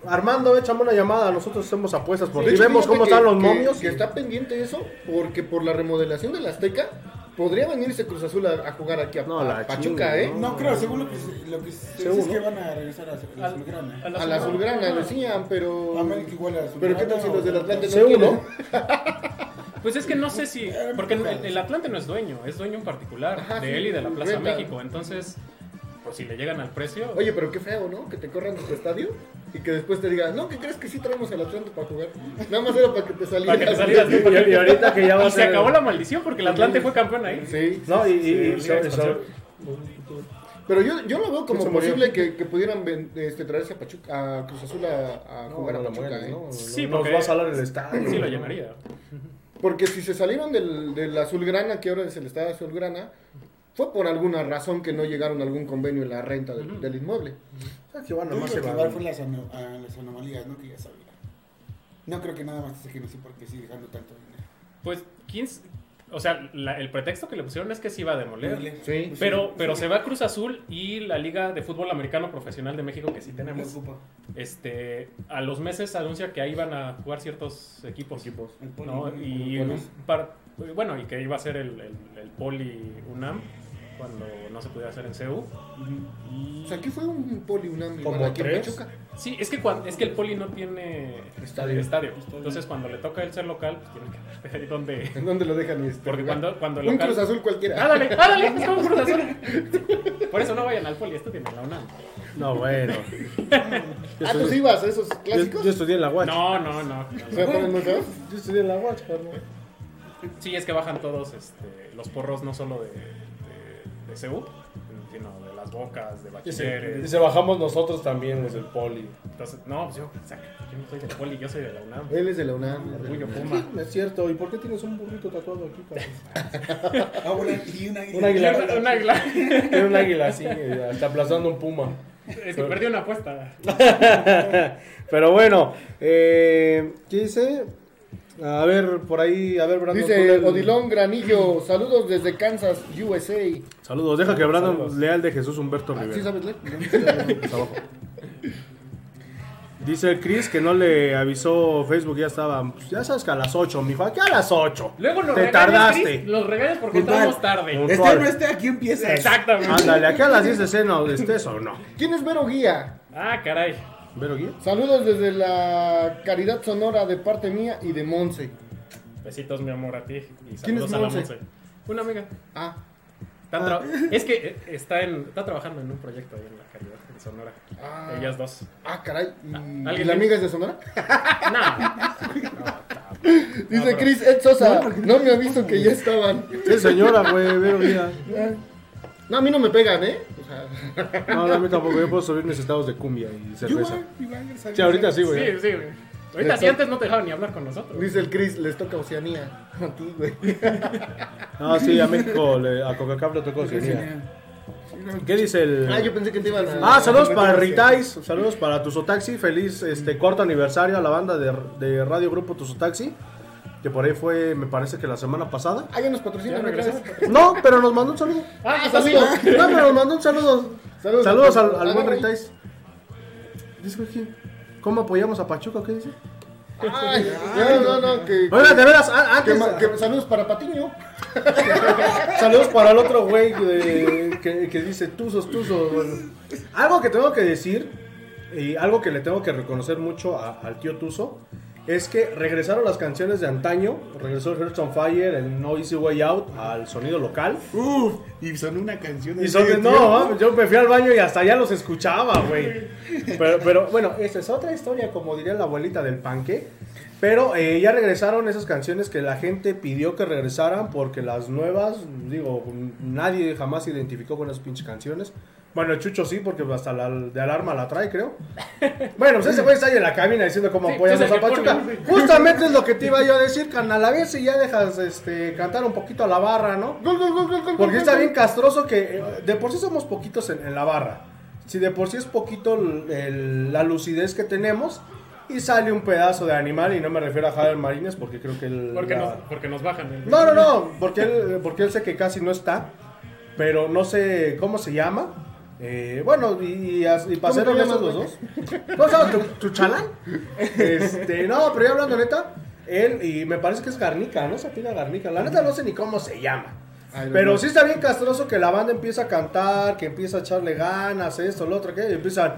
Sí. Armando, échame una llamada. Nosotros hacemos apuestas por ti. hecho, Vemos cómo que- están los que- momios. Que está pendiente eso, porque por la remodelación del Azteca, podría venirse Cruz Azul a, a jugar aquí a, No, a la Pachuca, ¿eh? No creo, según lo que se, lo que se dice Según, es que ¿no? van a regresar a la Al- Azulgrana. a la A la Azulgrana Azulgrana. decían, pero. América igual a la Pero qué tal si los del Atlante no Según, quieren? ¿no? Pues es que no sé si. Porque el, el Atlante no es dueño, es dueño en particular Ajá, de sí, él y de la Plaza. México. Entonces, pues si le llegan al precio. Oye, pero qué feo, ¿no? Que te corran de tu estadio y que después te digan, no, que crees que sí traemos al Atlante para jugar. Nada más era para que te salieras. Para que te salieras tú, Y, y ahorita que ya va y a se ser. acabó la maldición porque el Atlante fue campeón ahí. Sí. No, y. y- Sí, y-. Pero yo, yo lo veo como Se posible que, que pudieran ven- este, traerse a, Pachuca, a Cruz Azul a, a No, jugar no a la Pachuca, mueres, ¿eh? ¿no? Sí, Nos porque- va a salar el estadio. Sí lo llenaría. Porque si se salieron del, del Azulgrana, que ahora es el Estado Azulgrana, fue por alguna razón que no llegaron a algún convenio en la renta del, del inmueble. Ah, que bueno, más se que va. fue las, ano- a las anomalías, ¿no? Que ya sabía. No creo que nada más se que no sé por qué sigue dejando tanto dinero. Pues, ¿quién, o sea, la- el pretexto que le pusieron es que se iba a demoler. Sí. Pero, pero se va Cruz Azul y la Liga de Fútbol Americano Profesional de México, que sí tenemos, este, a los meses anuncia que ahí van a jugar ciertos equipos. El Poli, ¿no? Y El un par- bueno, y que iba a ser el, el, el Poli UNAM cuando no se podía hacer en CEU. Y- O sea, ¿qué fue un poli unam Como aquí en tres. Pachuca? sí, es que, cuan- es que el Poli no tiene Estadio. estadio. Entonces, cuando le toca el ser local, pues tiene que ver ahí donde. ¿En dónde lo dejan este? Porque lugar? cuando, cuando el Un local. Cruz Azul cualquiera. ¡Ándale! ¡Ándale! Es como Cruz Azul. Por eso no vayan al Poli, esto tiene la UNAM. No, bueno. Ah, ¿tú ibas a esos Yo, clásicos? yo estudié en la UACH. No, no, no. Yo estudié en la UACH, carnal. Sí, es que bajan todos este, los porros, no solo de, de, CEU, sino de las bocas, de Y bachilleres. se bajamos nosotros también, los del poli. Entonces, no, pues yo, o sea, yo no soy del Poli, yo soy de la UNAM. Él es de la UNAM. Orgullo Puma. Es cierto. ¿Y por qué tienes un burrito tatuado aquí, cabrón? Ah, bueno, y Un águila. Un águila. Tiene un águila así, eh, hasta aplastando un puma. Es que perdí una apuesta. Pero bueno, eh, ¿qué dice? A ver, por ahí, a ver, Brandon. Dice el- Odilón Granillo, saludos desde Kansas, USA. Saludos, deja que Brandon Saludos. lea el de Jesús Humberto Ah, ¿Sí Rivera. sabes leer? Dice Chris que no le avisó Facebook, ya estaba. pues, ya sabes que a las 8, mijo, aquí a las 8. Luego nos Te tardaste. Chris, Los regañas porque entramos tarde. Este no este, aquí empieza. Exactamente. Ándale, aquí a las 10 de cena, estés o no. ¿Quién es Vero Guía? Ah, caray. Saludos desde la Caridad Sonora de parte mía y de Monse. Besitos, mi amor, a ti. Y ¿Quién es saludos a la Monse? Una amiga. Ah, Está tra- Es que eh, está, en, está trabajando en un proyecto ahí en la calidad de Sonora. Ah. Ellas dos. ah, caray. ¿Y, ¿Alguien ¿y la amiga es de Sonora? No. Dice pero- Chris Ed Sosa, no me aviso que ya estaban. Sí, señora, güey, Vero Guía. No, a mí no me pegan, ¿eh? Sea, No, a mí tampoco, yo puedo subir mis estados de cumbia y cerveza. Igual. Sí, ahorita sí, Sí, güey. sí, güey. Ahorita sí, antes no te dejaban ni hablar con nosotros. dice el Chris, les toca Oceanía. A ti, güey. No, sí, a México, le- a Coca-Cola le tocó Oceanía. ¿Qué dice el...? Ah, yo pensé que te iban a... Ah, saludos para Ritais, saludos para Tuzotaxi, feliz este corto aniversario a la banda de, de Radio Grupo Tuzotaxi, que por ahí fue, me parece que la semana pasada. Ah, ya nos vez. No, pero nos mandó un saludo. Ah, Ah, saludos. saludos. No, pero nos mandó un saludo. Saludos. Saludos al, al Ah, buen güey. Ritais. Dice ¿cómo apoyamos a Pachuca? ¿Qué dice? Ay, no, no, no, que... Oiga, de veras, que, antes, que- saludos para Patiño. saludos para el otro güey de- que, que dice tuzos, tuzos. bueno. Algo que tengo que decir y algo que le tengo que reconocer mucho a- al tío Tuzo es que regresaron las canciones de antaño, regresó el Hearts on Fire, el No Easy Way Out al sonido local. Uf, y sonó una canción. Y son de, no, mames, yo me fui al baño y hasta allá los escuchaba, güey. Pero, pero bueno, esa es otra historia, como diría la abuelita del panque. Pero eh, ya regresaron esas canciones que la gente pidió que regresaran porque las nuevas, digo, nadie jamás se identificó con esas pinches canciones. Bueno, el Chucho sí, porque hasta la de alarma la trae, creo. Bueno, pues ese güey está ahí en la cabina diciendo cómo Sí, apoyamos pues a Pachuca. pone, sí. Justamente es lo que te iba yo a decir, carnal. A ver si ya dejas este, cantar un poquito a la barra, ¿no? Porque está bien castroso que eh, de por sí somos poquitos en, en la barra. Si de por sí es poquito el- el- la lucidez que tenemos y sale un pedazo de animal y no me refiero a Javier Marínez porque creo que él... Porque la- nos, porque nos bajan. el- No, no, no, porque él, porque él sé que casi no está, pero no sé cómo se llama. Eh, bueno, y, y, y para ¿Cómo ser te honestos llamas, los dos. ¿Cómo se llama? ¿Tu, tu chalán? Este, no, pero ya hablando neta, él, y me parece que es Garnica, ¿no? Se pide Garnica. La neta no sé ni cómo se llama. Ay, Pero sí está bien castroso que la banda empieza a cantar, que empieza a echarle ganas, esto, lo otro, que y empiezan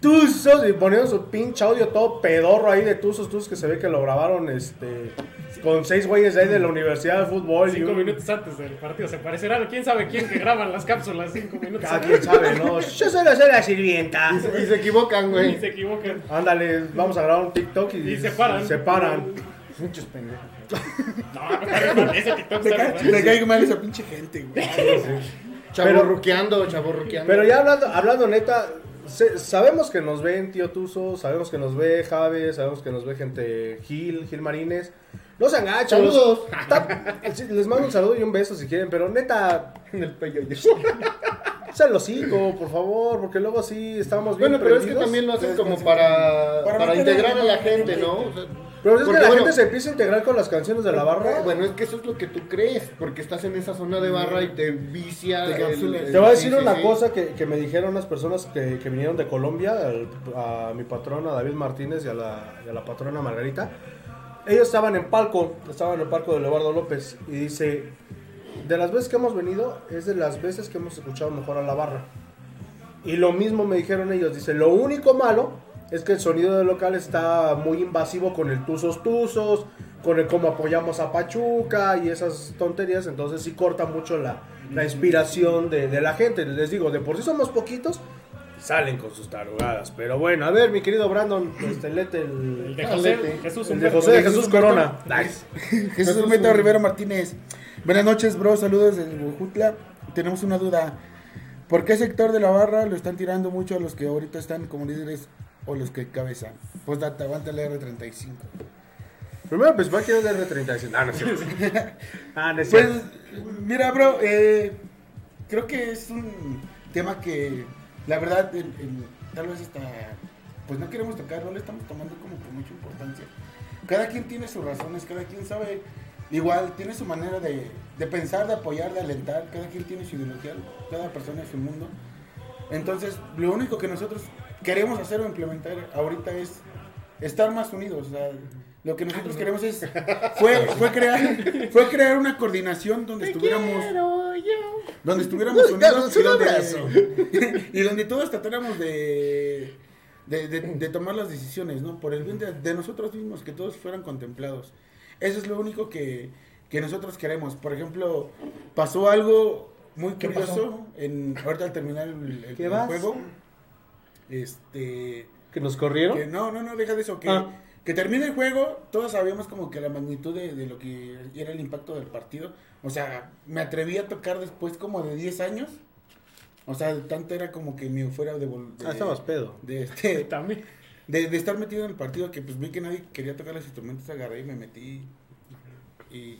tuzos y poniendo su pinche audio todo pedorro ahí de tuzos, tuzos que se ve que lo grabaron este con seis güeyes de ahí de la Universidad de Fútbol y Cinco un- minutos antes del partido. Se parecerá quién sabe quién que graban las cápsulas cinco minutos Cada antes. quien sabe, ¿no? Yo solo soy la sirvienta. Y se, y se equivocan, Y güey. se equivocan. Ándale, vamos a grabar un TikTok y, Y se paran. se paran. Muchos pendejos. No, ese TikTok cae, me cae mal esa pinche gente, güey. Chaborruqueando, chaborruqueando. Pero ya hablando, hablando neta, se- sabemos que nos ven Tío Tuzo, sabemos que nos ve Jave, sabemos que nos ve gente Gil, Gil Marines. No sean gachos. Saludos. Les mando un saludo y un beso si quieren, pero neta, En el pello. sean los por favor, porque luego sí estamos bien Bueno, pero es que también lo hacen como para, Para para integrar a la gente. ¿no? O sea, Pero es que Porque, la bueno, gente se empieza a integrar con las canciones de la barra. Bueno, es que eso es lo que tú crees, porque estás en esa zona de barra y te vicia. Te el- el- Te voy a sí, decir sí, una sí. cosa que, que me dijeron las personas que, que vinieron de Colombia, al- a mi patrona David Martínez y a, la, y a la patrona Margarita. Ellos estaban en palco, estaban en el palco de Leobardo López y dice, de las veces que hemos venido, es de las veces que hemos escuchado mejor a la barra. Y lo mismo me dijeron ellos, dice, lo único malo es que el sonido del local está muy invasivo con el tuzos tuzos, con el cómo apoyamos a Pachuca y esas tonterías, entonces sí corta mucho la, la inspiración de, de la gente. Les digo, de por sí somos poquitos, salen con sus tarugadas. Pero bueno, a ver, mi querido Brandon, este, léete El el, de José, lete. Jesús el de. José de Jesús. Corona. Nice. Jesús Humberto Rivero Martínez. Buenas noches, bro. Saludos desde Huejutla. Tenemos una duda. ¿Por qué sector de la barra lo están tirando mucho a los que ahorita están como líderes o los que cabezan? Pues data, aguanta el R35. Primero, pues, ¿va a querer el R35? Ah, no es cierto. Ah, no es Pues, cierto. mira, bro, eh, creo que es un tema que, la verdad, tal vez hasta, pues no queremos tocar, no le estamos tomando como con mucha importancia. Cada quien tiene sus razones, cada quien sabe, igual, tiene su manera de, de pensar, de apoyar, de alentar, cada quien tiene su ideología, cada persona es su mundo. Entonces, lo único que nosotros queremos hacer o implementar ahorita es estar más unidos. o sea, lo que nosotros queremos es fue, fue crear fue crear una coordinación donde estuviéramos donde estuviéramos unidos y donde, y donde todos tratáramos de de, de- de tomar las decisiones, ¿no? Por el bien de, de nosotros mismos, que todos fueran contemplados. Eso es lo único que, que nosotros queremos. Por ejemplo, pasó algo muy ¿Qué curioso en ahorita al terminar el, el- ¿Qué el juego. Este ¿Que nos corrieron? que no, no, no, deja de eso. Que, Ah. que termine el juego, todos sabíamos como que la magnitud de, de lo que era el impacto del partido. O sea, me atreví a tocar después como de 10 años. O sea, tanto era como que mi fuera de, de, Ah, estabas pedo. de, este, También. de, de estar metido en el partido que pues vi que nadie quería tocar los instrumentos, agarré y me metí. Y,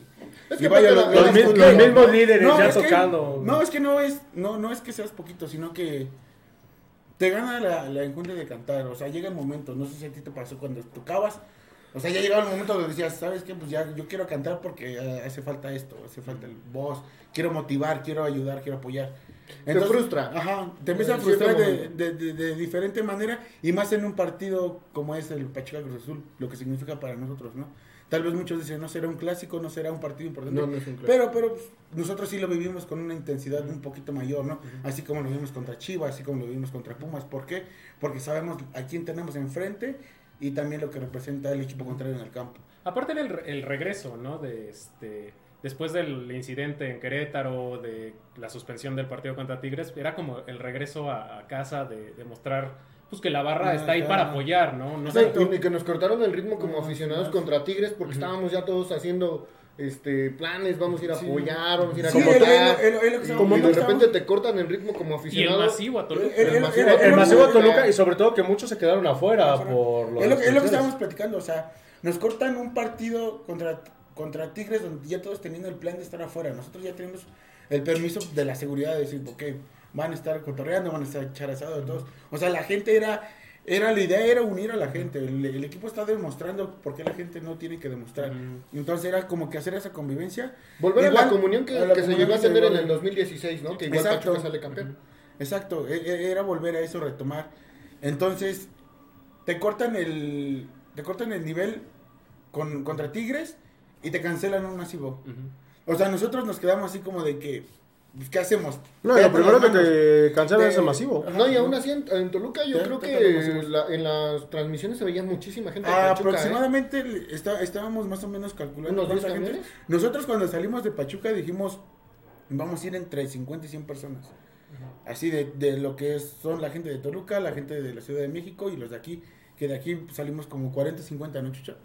Es y que vaya, Los, los mismos líderes No, ya que- tocando. no, es que no es, no, no es que seas poquito, sino que te gana la, la enjundia de cantar. O sea, llega el momento, no sé si a ti te pasó cuando tocabas. O sea, ya llegaba el momento donde decías, ¿sabes qué? Pues ya yo quiero cantar porque eh, hace falta esto, hace falta el voz. Quiero motivar, quiero ayudar, quiero apoyar. frustra. Ajá, te empieza a frustrar de, de, de- de diferente manera y más en un partido como es el Pachuca Cruz Azul, lo que significa para nosotros, ¿no? Tal vez muchos dicen, no será un clásico, no será un partido importante. No, no es un clásico. Pero, pero pues, nosotros sí lo vivimos con una intensidad un poquito mayor, ¿no? Así como lo vimos contra Chivas, así como lo vimos contra Pumas. ¿Por qué? Porque sabemos a quién tenemos enfrente y también lo que representa el equipo contrario en el campo. Aparte del re- el regreso, ¿no? De este después del incidente en Querétaro, de la suspensión del partido contra Tigres, era como el regreso a, a casa de, de mostrar pues que la barra Ah, está ahí claro. para apoyar, ¿no? No Sí, sé, y que nos cortaron el ritmo como aficionados contra Tigres porque estábamos ya todos haciendo este planes, vamos a ir a apoyar, vamos a ir a Sí, Como el- cantar. el- el- el- el- el- Como el- de repente te cortan el ritmo como y el aficionado. masivo a Toluca. El- masivo. el- Toluca y sobre todo que muchos se quedaron afuera por lo es, lo, de es lo que estábamos platicando, o sea, nos cortan un partido contra, contra Tigres donde ya todos teniendo el plan de estar afuera. Nosotros ya tenemos el permiso de la seguridad de decir, ok, van a estar cotorreando, van a estar echar asado todos. O sea, la gente era, era la idea era unir a la gente. El, el equipo está demostrando por qué la gente no tiene que demostrar. Entonces era como que hacer esa convivencia. Volver a la comunión que, a la que se llegó a tener en el 2016, ¿no? Que igual Exacto. Pachuca sale campeón. Exacto, e- e- era volver a eso, retomar. Entonces, te cortan el, te cortan el nivel con, contra Tigres y te cancelan un masivo. O sea, nosotros nos quedamos así como de que, ¿qué hacemos? No, lo primero que te cancelan De- es el masivo. Ajá. No, y aún así en, en Toluca yo creo que la- en las transmisiones se veía muchísima gente de Ah, Pachuca, ¿eh? aproximadamente está- estábamos más o menos calculando ¿Unos 10 cuánta gente- camiones? Nosotros cuando salimos de Pachuca dijimos, vamos a ir entre 50 y 100 personas. Así de, de lo que son la gente de Toluca, la gente de la Ciudad de México y los de aquí, que de aquí salimos como 40, 50, ¿no, Chucha?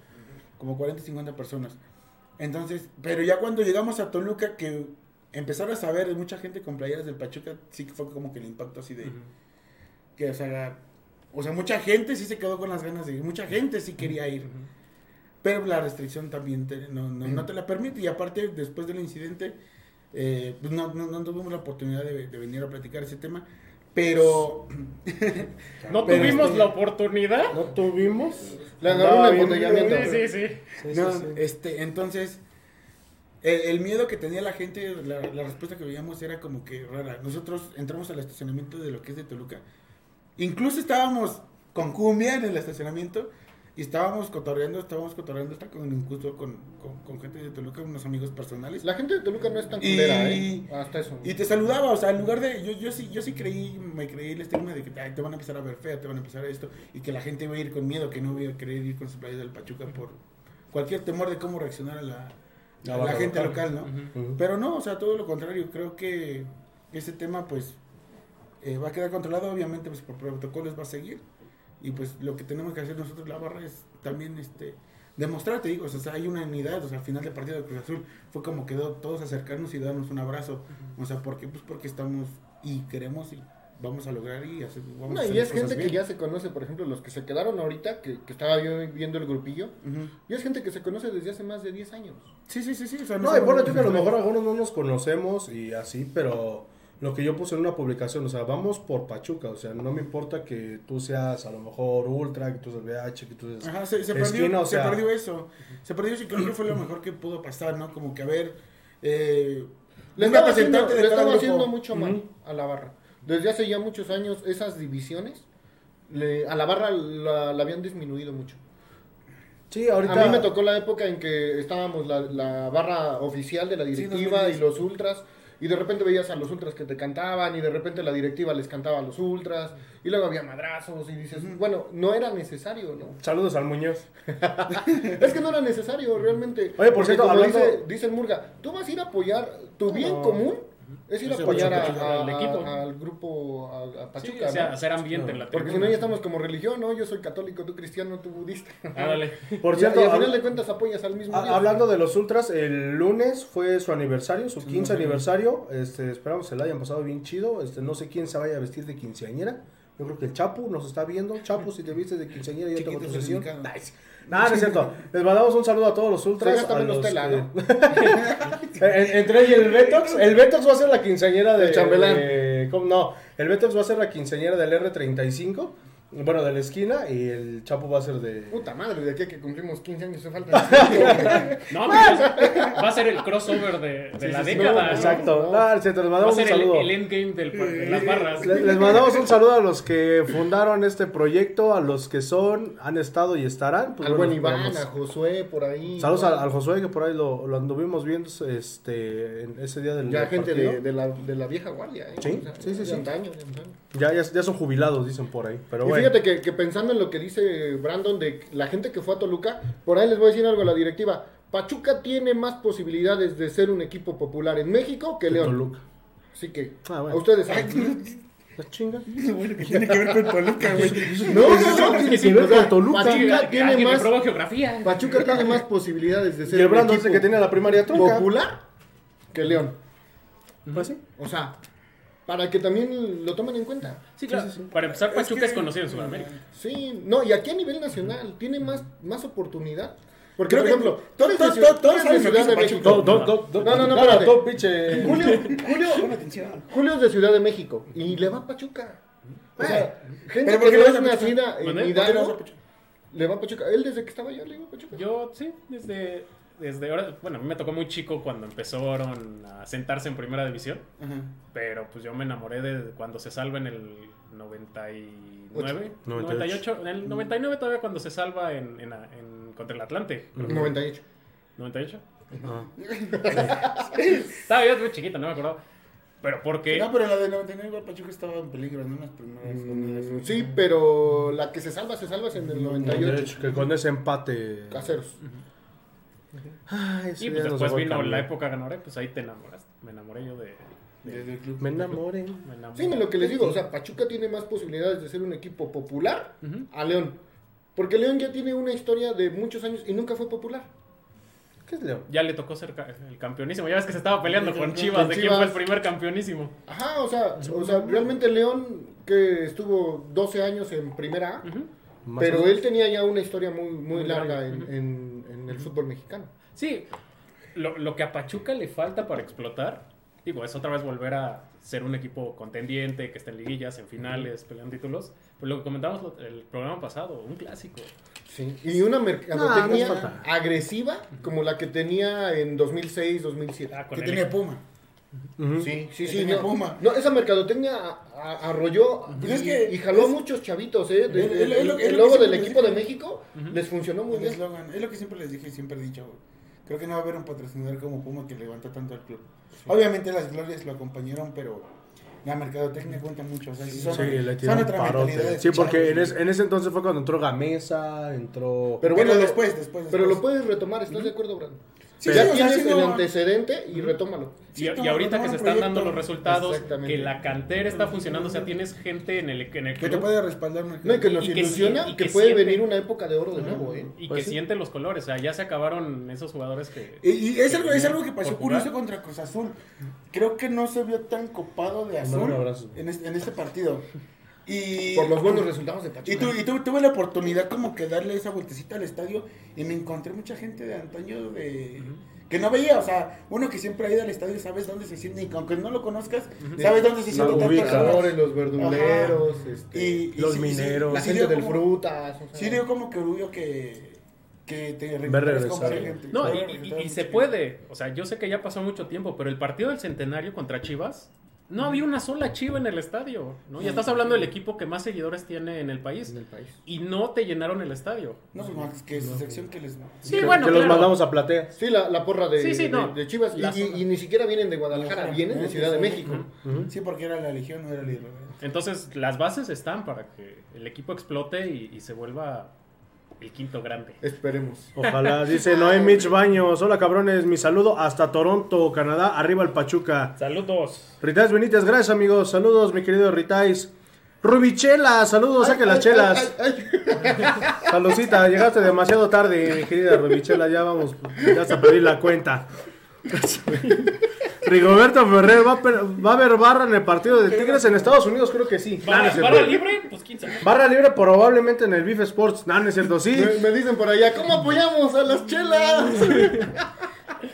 Como 40, 50 personas. Entonces, pero ya cuando llegamos a Toluca, que empezaron a saber de mucha gente con playeras del Pachuca, sí que fue como que el impacto así de, que, o sea, o sea, mucha gente sí se quedó con las ganas de ir, mucha gente sí quería ir. Pero la restricción también te- no, no, no te la permite. Y aparte, después del incidente, eh, pues no, no, no tuvimos la oportunidad de, de venir a platicar ese tema. Pero No Pero tuvimos este- la oportunidad. No tuvimos. Le bien embotellamiento. rudo. Sí, sí, sí. Sí, sí, No, sí. este, entonces, el, el miedo que tenía la gente, la, la respuesta que veíamos era como que rara. Nosotros entramos al estacionamiento de lo que es de Toluca. Incluso estábamos con cumbia en el estacionamiento y estábamos cotorreando, estábamos cotorreando hasta con, incluso con, con, con gente de Toluca, unos amigos personales. La gente de Toluca no es tan Y- culera, ¿eh? Hasta eso. Y te saludaba, o sea, en lugar de. Yo, yo sí, yo sí creí, me creí el estigma de que ay, te van a empezar a ver fea, te van a empezar a esto, y que la gente iba a ir con miedo, que no iba a querer ir con su playa del Pachuca por cualquier temor de cómo reaccionar a la, La gente local. local, ¿no? Pero no, o sea, todo lo contrario, creo que ese tema, pues, eh, va a quedar controlado, obviamente, pues por protocolos va a seguir, y pues lo que tenemos que hacer nosotros, la barra, es también, este. Demostrar, te digo, o sea, hay una unidad, o sea, al final del partido de Cruz Azul fue como quedó todos acercarnos y darnos un abrazo. O sea, ¿por qué? Pues porque estamos y queremos y vamos a lograr y hacer. Vamos No, a hacer y es gente que ya se conoce, por ejemplo, los que se quedaron ahorita, que, que estaba yo viendo el grupillo, y es gente que se conoce desde hace más de 10 años. Sí, sí, sí, sí. O sea, No, y bueno, tú que a lo mejor algunos no nos conocemos y así, pero lo que yo puse en una publicación, o sea, vamos por Pachuca, o sea, no me importa que tú seas a lo mejor ultra, que tú seas VH, que tú seas... Ajá, se, se Esquina, perdió, o sea- se perdió eso. Se perdió eso y creo que fue lo mejor que pudo pasar, ¿no? Como que a ver. Eh, Le estaba haciendo, le estaba mucho mal a la barra. Desde hace ya muchos años, esas divisiones, le- a la barra la, la habían disminuido mucho. Sí, ahorita... A mí me tocó la época en que estábamos la, la barra oficial de la directiva 2010. y los ultras, y de repente veías a los ultras que te cantaban, y de repente la directiva les cantaba a los ultras, y luego había madrazos, y dices, bueno, no era necesario, ¿no? Saludos al Muñoz. Es que no era necesario realmente. Oye, por cierto, como hablando- dice, dice el Murga, tú vas a ir a apoyar tu bien No. común, es ir a apoyar a- Pachuca, a- al equipo. a- al grupo, a, a Sí, Pachuca, o sea, ¿no? hacer ambiente en la Porque si tribuna. no ya estamos como religión, ¿no? Yo soy católico, tú cristiano, tú budista. Ah, dale. Por cierto, y al final de cuentas apoyas al mismo a- Dios. hablando de los ultras, el lunes fue su aniversario, su 15 aniversario, este, esperamos se la hayan pasado bien chido, este, no sé quién se vaya a vestir de quinceañera, yo creo que el Chapu nos está viendo, Chapu, si te vistes de quinceañera ya tengo tu sesión. Nice. Nada, no es cierto. Les mandamos un saludo a todos los ultras. menos los, tela, ¿no? En- Entre y el Betox, el Betox va a ser la quinceañera de El chambelán. de- ¿cómo? no, el Betox va a ser la quinceañera del R35, bueno, de la esquina, y el Chapo va a ser de. Puta madre, de aquí a que cumplimos 15 años se falta. No, pues, va a ser el crossover de, de la sí, década. Exacto. no. Les Va a mandamos un ser el, saludo. el endgame del, de las barras. Le- Les mandamos un saludo a los que fundaron este proyecto, a los que son, han estado y estarán. Pues Al bueno, buen Iván, a Josué, por ahí. Saludos al, al Josué que por ahí lo, lo anduvimos viendo este, en ese día del Ya gente de, de la, de la vieja guardia, ¿eh? Sí, sí, sí, de sí. antaño, de antaño. Ya, ya, ya son jubilados, dicen por ahí. Pero y bueno. fíjate que, que pensando en lo que dice Brandon de la gente que fue a Toluca, por ahí les voy a decir algo a la directiva. Pachuca tiene más posibilidades de ser un equipo popular en México que León. Toluca. Así que Ah, bueno. a ustedes. La chinga. Bueno, que tiene que ver con Toluca, güey. No, no, no, tiene que ver con Toluca. Pachuca tiene más, geografía. Pachuca tiene más posibilidades de Y ser el un Brandon dice equipo que tiene la primaria truca. popular que León. Pues sí. O sea, para que también lo tomen en cuenta. Sí, claro. Para empezar, Pachuca es, conocido en Sudamérica. Sí, no, y aquí a nivel nacional tiene más, más oportunidad. Porque, Creo por ejemplo, tú eres de Ciudad, de México. Do- do- do- do- No, no, no, espérate. Julio, Julio. Julio es de Ciudad de México y le va a Pachuca. O sea, gente ¿Pero por que no es nacida en ¿Mande? ¿Por qué no vas a Hidalgo, le va a Pachuca. Él desde que estaba allá le iba a Pachuca. Yo, sí, desde, desde ahora, bueno, a mí me tocó muy chico cuando empezaron a sentarse en primera división, Ajá. pero pues yo me enamoré de cuando se salva en el 99, 98. 98, en el 99 todavía cuando se salva en, en, en- contra el Atlante, 98. 98. Ah. Estaba yo muy chiquito, no me acuerdo. Pero porque No, pero la de 99 igual Pachuca estaba en peligro, ¿no? En las primeras. Mm, Sí, pero la que se salva, se salva es en el 98. Que con ese empate. Caseros. Ay, y pues después vino cambiar. la época ganadora, pues ahí te enamoraste. Me enamoré yo de, de- club. Me enamoré. me enamoré. Sí, lo que les digo, o sea, Pachuca tiene más posibilidades de ser un equipo popular a León. Porque León ya tiene una historia de muchos años y nunca fue popular. ¿Qué es León? Ya le tocó ser el campeonísimo. Ya ves que se estaba peleando con Con Chivas de quién fue el primer campeonísimo. Ajá, o sea, o sea, realmente León que estuvo 12 años en primera A. Más pero él tenía ya una historia muy, muy Muy larga en, en- en el fútbol mexicano. Sí, lo, lo que a Pachuca le falta para explotar, digo, es otra vez volver a ser un equipo contendiente, que esté en liguillas, en finales, peleando títulos. Pero lo que comentamos lo- el programa pasado, un clásico. Sí, y una mercadotecnia No, no falta. agresiva como la que tenía en 2006, 2007. Ah, con Que el- tenía Puma. Ujú. Sí, sí, sí. No, Puma. no, esa mercadotecnia arrolló y, es que- y jaló a muchos chavitos, ¿eh? El, logo del equipo de. México les funcionó muy El bien. Es lo que siempre les dije y siempre he dicho. güey. Creo que no va a haber un patrocinador como Puma que levantó tanto al club. Obviamente las glorias lo acompañaron, pero la mercadotecnia cuenta mucho. O sea, sí son, Sí, le son otra parote. mentalidad Sí, porque en, es- en ese entonces fue cuando entró Gamesa, entró... Pero Pero bueno, después, después, Pero después. lo puedes retomar, ¿estás de acuerdo, Brandon? Sí, ya sí, tienes sí, el no- antecedente y retómalo. Y, y ahorita que se están dando los resultados, que la cantera está funcionando, o sea, tienes gente en el, en el Que te puede respaldar. No, y que nos Y que ilusiona sí- y que, que puede venir una época de oro de nuevo, ¿eh? y Pues que sí. sienten los colores. O sea, ya se acabaron esos jugadores que... Y, y es, algo, es algo que pasó curioso contra Cruz Azul. Creo que no se vio tan copado de Mando azul un abrazo. en este, en este partido. Y, Por los buenos resultados de Y, Pachuca. tu- y tu- tuve la oportunidad como que darle esa vueltecita al estadio y me encontré mucha gente de antaño de... Que no veía, o sea, uno que siempre ha ido al estadio sabes dónde se siente, y aunque no lo conozcas, sabes dónde se siente tantas ubica. horas. Trabajadores, los verduleros, este, Y- y Los sí- y sí, mineros. la sí gente del como- frutas. o sea. Sí dio como que orgullo que, que te gente. No, y, y- y se puede. O sea, yo sé que ya pasó mucho tiempo, pero el partido del centenario contra Chivas, no había una sola chiva en el estadio. ¿no? Y estás hablando del equipo que más seguidores tiene en el país. En el país. Y no te llenaron el estadio. No, pues más que su sección que les... Sí, que, bueno, que los mandamos a platea. Sí, la, la porra de, Sí, sí, de- no. de Chivas. Y, La y- zona. y ni siquiera vienen de Guadalajara, Ajá. vienen de Sí, Ciudad de sí. México. Sí, porque era la legión, no era la Entonces, las bases están para que el equipo explote y, y se vuelva el quinto grande. Esperemos. Ojalá, dice Noé Mitch Baños. Hola cabrones, mi saludo hasta Toronto, Canadá, arriba el Pachuca. Saludos. Ritais Benítez, gracias amigos, saludos mi querido Ritais. Rubichela, saludos, saque las chelas. Saludcita, llegaste demasiado tarde, mi querida Rubichela, ya vamos, ya hasta perdí la cuenta. Rigoberto Ferrer, ¿va a, per- ¿va a haber barra en el partido de Tigres en Estados Unidos? Creo que sí. No, no ¿Barra, es cierto. barra libre? Pues quién sabe. Barra libre probablemente en el Beef Sports. No, no es cierto, sí. Me, me dicen por allá, ¿cómo apoyamos a las chelas?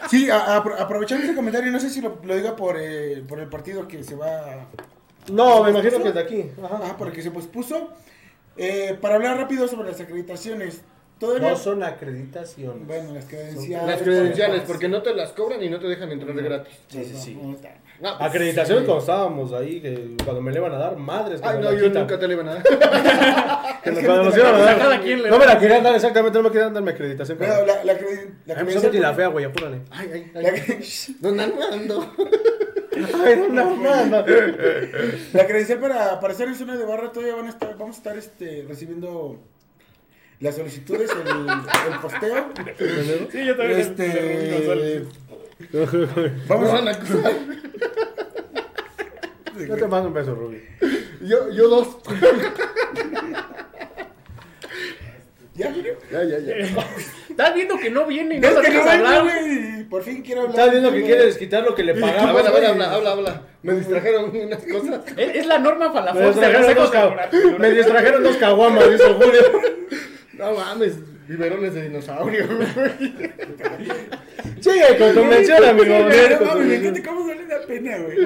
Sí, a- aprovechando ese comentario, no sé si lo, lo diga por, eh, por el partido que se va... No, me imagino que es de aquí. Ajá. Ajá, porque se pospuso. Eh, para hablar rápido sobre las acreditaciones. No son acreditaciones. Bueno, las credenciales. Las credenciales, porque no te las cobran y no te dejan entrar de gratis. Sí, sí, sí. No. No, pues, Acreditación sí. cuando estábamos ahí, que cuando me le iban a dar, madres. que Ay, no, yo quitan. nunca te le iban a dar. Que cuando nos iban a dar. cada quien le No me la querían dar exactamente, no me querían dar mi acreditación. Cabrón. la, la, la Ay, me credencial- sentí la fea, güey, apúrale. Ay, ay, la- ay. Don Armando. Ay, no, no, no. La credencial para, para estar en zona de barra todavía van a estar, vamos a estar este, recibiendo las solicitudes, el, el posteo. Sí, yo también. Este, Vamos vamos a la cosa. Yo te mando un beso, Ruby. Yo, yo dos. ¿Ya, Julio? Ya, ya, ya. Estás viendo que no viene y no Es que sabes no hablar. güey. Por fin quiero hablar. Estás viendo que quieres quitar lo que le A pagamos. ver, a ver, güey? habla, habla, habla. Me distrajeron unas cosas. Es, es la norma para la me distrajeron dos caguamas, dice Julio. No mames, biberones de dinosaurio. Sigue con tu mención, amigo. Con mami, me mención. encanta cómo sale la pena, güey.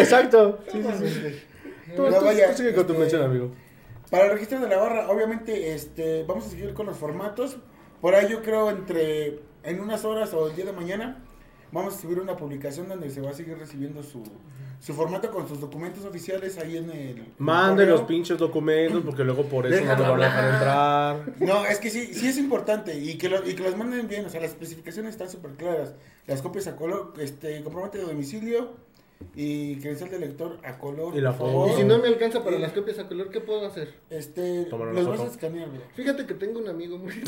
Exacto. Sí, sí, sí. Tú, No, tú- vaya, tú sigue con tu este, mención, amigo. Para el registro de la barra, obviamente, este, vamos a seguir con los formatos. Por ahí yo creo entre, en unas horas o el día de mañana, vamos a subir una publicación donde se va a seguir recibiendo su, su formato con sus documentos oficiales ahí en el... en el Mande correo. los pinches documentos porque luego por eso no te van a dejar entrar. No, es que sí, sí es importante y que, lo- y que los manden bien, o sea, las especificaciones están súper claras. Las copias a color, este, comprobante de domicilio y credencial de lector a color. Y la por foto. favor. Y si no me alcanza para las copias a color, ¿qué puedo hacer? Este, los vas a escanear, bro. Fíjate que tengo un amigo muy...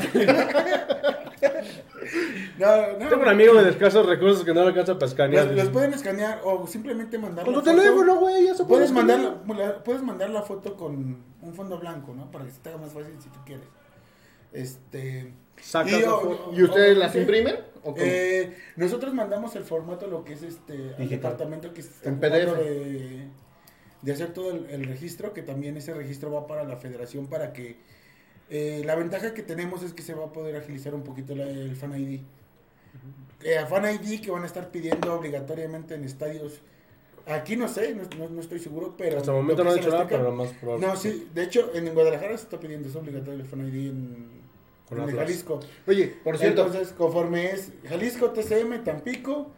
No, no. Tengo un amigo de escasos recursos que no le alcanza para escanear. Los, los pueden escanear o simplemente mandar Con la tu foto. teléfono, güey, ya se puede Puedes mandar, la- puedes mandar la foto con un fondo blanco, ¿no? Para que se te haga más fácil si tú quieres. Este. Y, la o- foto. ¿Y ustedes las imprimen? ¿O eh, nosotros mandamos el formato, lo que es este, al departamento que está En PDF. De, de hacer todo el, el registro, que también ese registro va para la federación para que eh, la ventaja que tenemos es que se va a poder agilizar un poquito la- el Fan ID. Eh, a Fan ID que van a estar pidiendo obligatoriamente en estadios Aquí no sé, no, no- no estoy seguro, pero... Hasta el momento no han hecho nada, pero lo más probable. No, sí, de hecho, en Guadalajara se está pidiendo, es obligatorio el Fan ID en, Con Atlas. Jalisco. Oye, por cierto, Entonces, conforme es Jalisco, TCM, Tampico,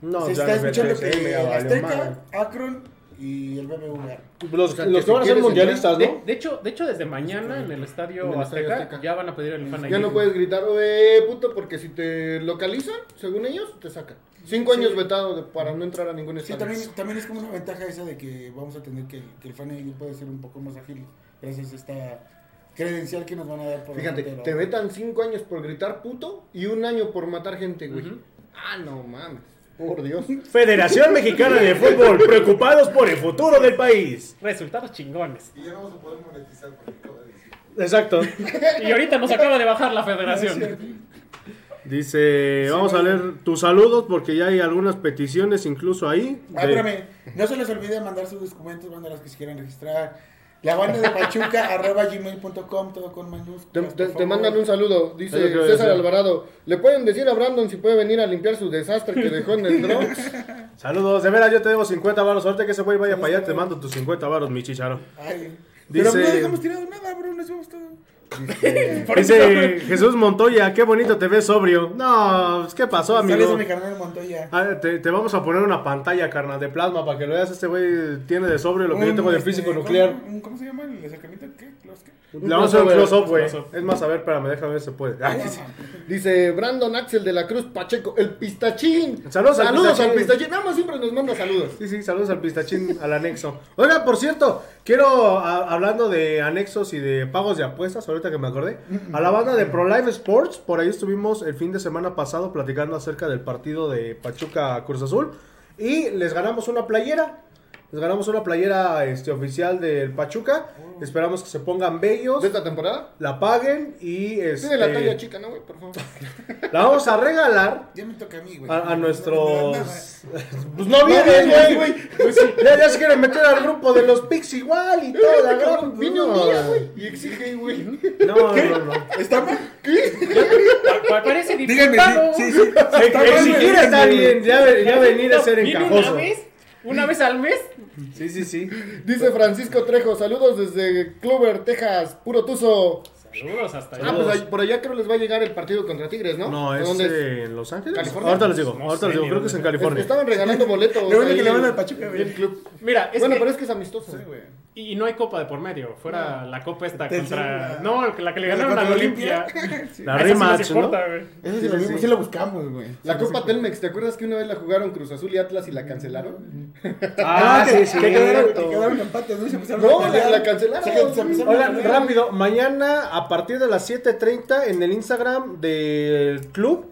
No, se está no, escuchando que Azteca. Akron y el BBVA. Los, O sea, los que que van a ser mundialistas, ¿no? de hecho, de hecho, desde mañana en el estadio, En el Estadio Azteca, Azteca. ya van a pedir el fan ya no puedes gritar, eh, puto, porque si te localizan, según ellos, te sacan. Cinco Sí. años vetado de- para no entrar a ningún Sí, estadio. también, también es como una ventaja esa de que vamos a tener que, que el Fan puede ser un poco más ágil gracias a esta credencial que nos van a dar por Fíjate, la- te vetan cinco años por gritar puto y un año por matar gente, güey. Ah, no mames. Por Dios. Federación Mexicana de Fútbol, preocupados por el futuro del país. Resultados chingones. Y ya no vamos a poder monetizar decir. Exacto. Y ahorita nos acaba de bajar la federación. Dice, vamos a leer tus saludos porque ya hay algunas peticiones incluso ahí. Ah, de- espérame, no se les olvide mandar sus documentos, banda las que se quieran registrar. La banda de Pachuca, arroba gmail.com, todo con Te, mayúsculas. te- te mandan un saludo, dice César decir. Alvarado. ¿Le pueden decir a Brandon si puede venir a limpiar su desastre que dejó en el Bronx? Saludos, de veras yo te debo 50 varos. Ahorita que ese güey vaya para allá, te mando tus 50 varos, mi chicharo. Ay, Dice- Pero no dejamos tirado nada, bro, nos vemos todo. Dice Jesús Montoya, qué bonito te ves sobrio. No, pues, ¿qué pasó, amigo? a mi carnal Montoya. Ah, te, te vamos a poner una pantalla, carnal, de plasma para que lo veas. Este güey tiene de sobrio lo que yo tengo de este, físico ¿cómo- nuclear. ¿Cómo se llama el acercamiento? ¿Qué? Le vamos a hacer un close-up, close-up, güey. Es más, a ver, espérame, déjame ver si se puede. Ay, sí. Dice Brandon Axel de la Cruz Pacheco, el pistachín. Saludos al saludos al pistachín. pistachín. Nada más siempre nos manda saludos. Sí, sí, saludos al pistachín, al anexo. Oiga, por cierto, quiero, a- hablando de anexos y de pagos de apuestas, ahorita que me acordé, a la banda de Pro Live Sports, por ahí estuvimos el fin de semana pasado platicando acerca del partido de Pachuca Cruz Azul y les ganamos una playera. Les ganamos una playera este, oficial del Pachuca. Esperamos que se pongan bellos, ¿De esta temporada? la paguen y este, Tiene la talla chica, ¿no, güey? Por favor. la vamos a regalar Ya me toca a mí, güey. a, a No, no, nuestros. Pues no vienen, güey. Ya, ya se quieren meter al grupo de los Pix igual y todo. la gran- Viene un no, día, güey. Y exige, güey. No, no, no. ¿Está mal? Pa- Parece Díganme, diputado. sí, sí, sí. Está mal, Exigir güey, está díganme. bien, ya, ya venir a ser ¿Viene una encajoso. ¿Una vez al mes? Sí, sí, sí. Dice Francisco Trejo, saludos desde Clover, Texas, puro tuzo. Saludos hasta allá. Ah, pues ahí- por allá creo les va a llegar el partido contra Tigres, ¿no? No, es ¿Dónde en Los Ángeles. ¿California? Ahorita les digo, No ahorita sé les digo, ni creo que es en dónde. California. Estaban regalando boletos. Lo ahí que le van al Pachuca, güey. club. Mira, es bueno, que- pero es que es amistoso. Sí, güey. Y no hay copa de por medio. Fuera la copa esta Del contra. Sur, No, la que le ¿La ganaron a contra la Olimpia. La A esa sí nos rematch, ¿no? importa, güey. Eso sí, lo vimos, sí lo buscamos, güey. La Copa Telmex, ¿te acuerdas que una vez la jugaron Cruz Azul y Atlas y la cancelaron? Ah, que, sí, sí. que quedaron, que quedaron empates, ¿no? Y Se empezaron No, a pelear. la- la cancelaron. Se- se empezaron a Oigan, pelear. rápido, mañana a partir de las 7.30 en el Instagram del club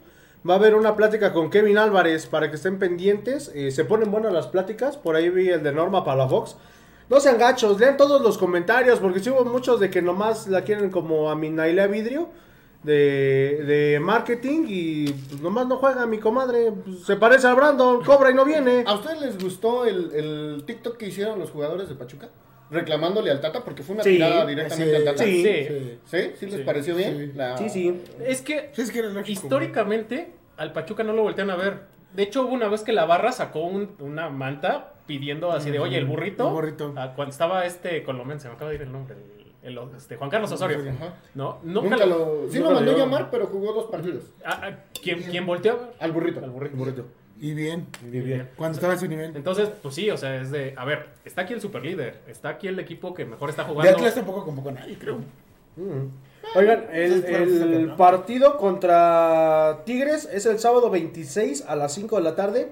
va a haber una plática con Kevin Álvarez para que estén pendientes. Eh, se ponen buenas las pláticas, por ahí vi el de Norma Palafox. No sean gachos, lean todos los comentarios porque sí hubo muchos de que nomás la quieren como a mi Nailea Vidrio de, de marketing y pues, nomás no juega mi comadre. Se parece al Brandon, cobra y no viene. ¿A ustedes les gustó el TikTok que hicieron los jugadores de Pachuca? Reclamándole al Tata porque fue una Sí, tirada directamente sí, al Tata. sí. Sí. ¿Sí? ¿Sí les Sí. pareció bien? Sí. La- Sí, sí. Es que Sí, es que era lógico, históricamente al Pachuca no lo voltean a ver. De hecho, hubo una vez que la barra sacó un- una manta pidiendo así de, oye, el burrito. El burrito. Ah, cuando estaba este colombiano, se me acaba de ir el nombre. el- el- este, Juan Carlos Osorio. Ajá. ¿No? Nunca, Nunca lo. lo... Sí nunca lo mandó llamar, pero jugó dos partidos. Ah, ah, ¿quién, ¿Quién volteó a ver? Al burrito. Al burrito. Y bien, Y bien. cuando estaba en su nivel. Entonces, pues sí, o sea, es de. A ver, está aquí el superlíder. Está aquí el equipo que mejor está De jugando. Atlas tampoco convocó a nadie, creo. Mm. Oigan, el, partido contra Tigres es el sábado 26 a las 5 de la tarde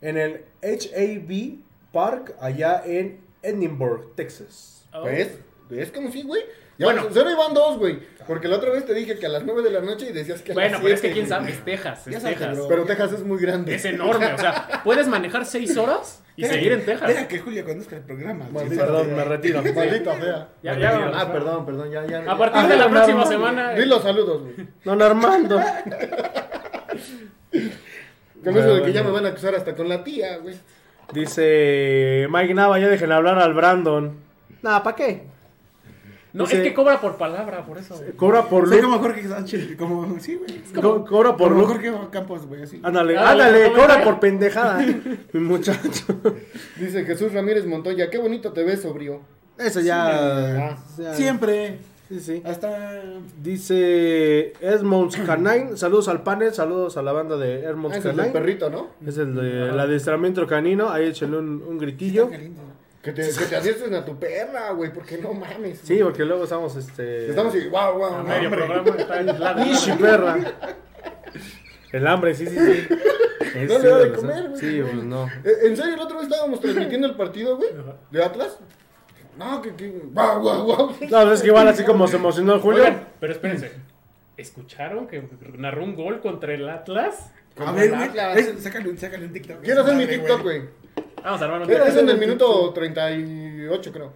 en el HAB Park allá en Edinburgh, Texas. Oh. ¿Ves? ¿Ves como sí, güey? Ya, Bueno. solo iban dos, güey. Porque la otra vez te dije que a las 9 de la noche y decías que a Bueno, las pero es que 7, quién güey. sabe, es Texas. Es Texas. Pero Texas es muy grande. Es enorme. O sea, puedes manejar seis horas y Deja seguir que- en Texas. Deja que Julia conozca el programa. Maldita Perdón, fea. me retiro. Maldita fea. Ya, ya vámonos. Ah, perdón, perdón, ya, ya. A partir Ah, de la don próxima Armando. semana. Di los saludos, güey. Don Armando. Con eso de que Bueno. ya me van a acusar hasta con la tía, güey. Dice Mike Nava, ya dejen hablar al Brandon. Nada, ¿para qué? No, es que cobra por palabra, por eso. Cobra por look. como Jorge Sánchez, como, sí, güey. Co- cobra por como look. Jorge Campos, güey, así. Ándale, ándale, ¿cómo cobra por pendejada. Mi muchacho. Dice Jesús Ramírez Montoya, qué bonito te ves, sobrio. Eso ya. Ya- Siempre. Sí, sí. Hasta. Dice Edmonds Canine. Saludos al panel, saludos a la banda de Ah, Edmonds es el Canine. perrito, ¿no? Es el de el adiestramiento canino. Ahí échenle un, un gritillo. Que te, que te a tu perra, güey, porque no mames. Sí, porque luego estamos este. Estamos así, wow, wow, A medio programa está en la Ishi, perra. El hambre, sí, sí, sí. Es- No le da de sí, comer, güey. Sí, pues no. Eh, ¿En serio el otro vez estábamos transmitiendo el partido, güey? ¿De Atlas? No, que, que, wow, wow, wow. No, es que igual así como se emocionó Julio. Oigan, pero espérense. ¿Escucharon que narró un gol contra el Atlas? A ver, güey. Sácale un, sácale un TikTok. Quiero hacer mi TikTok, güey. Vamos a armar un Es es en el minuto 38, creo.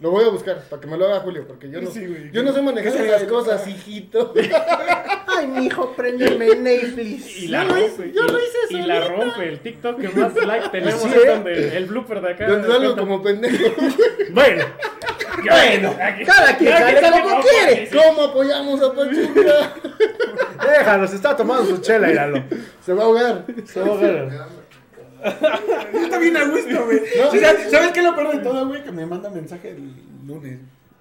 Lo voy a buscar para que me lo haga Julio, porque yo no, Sí, güey. yo no sé manejar esas cosas, hijito. Ay, mijo, préndeme Netflix. Y la Yo lo hice- rompe. yo y, lo hice y la rompe. El TikTok que más like tenemos Sí, es ¿eh? donde el blooper de acá. Donde salgo como pendejo. Bueno, Bueno, cada quien sale como quiere. ¿Cómo apoyamos a Pachuca? Déjalo, se está tomando su chela, míralo. Se va a ahogar. Se va a ahogar. Está bien a gusto, güey. No. Sí, ¿Sabes sabes qué es lo peor de todo, güey? Que me manda mensaje el lunes.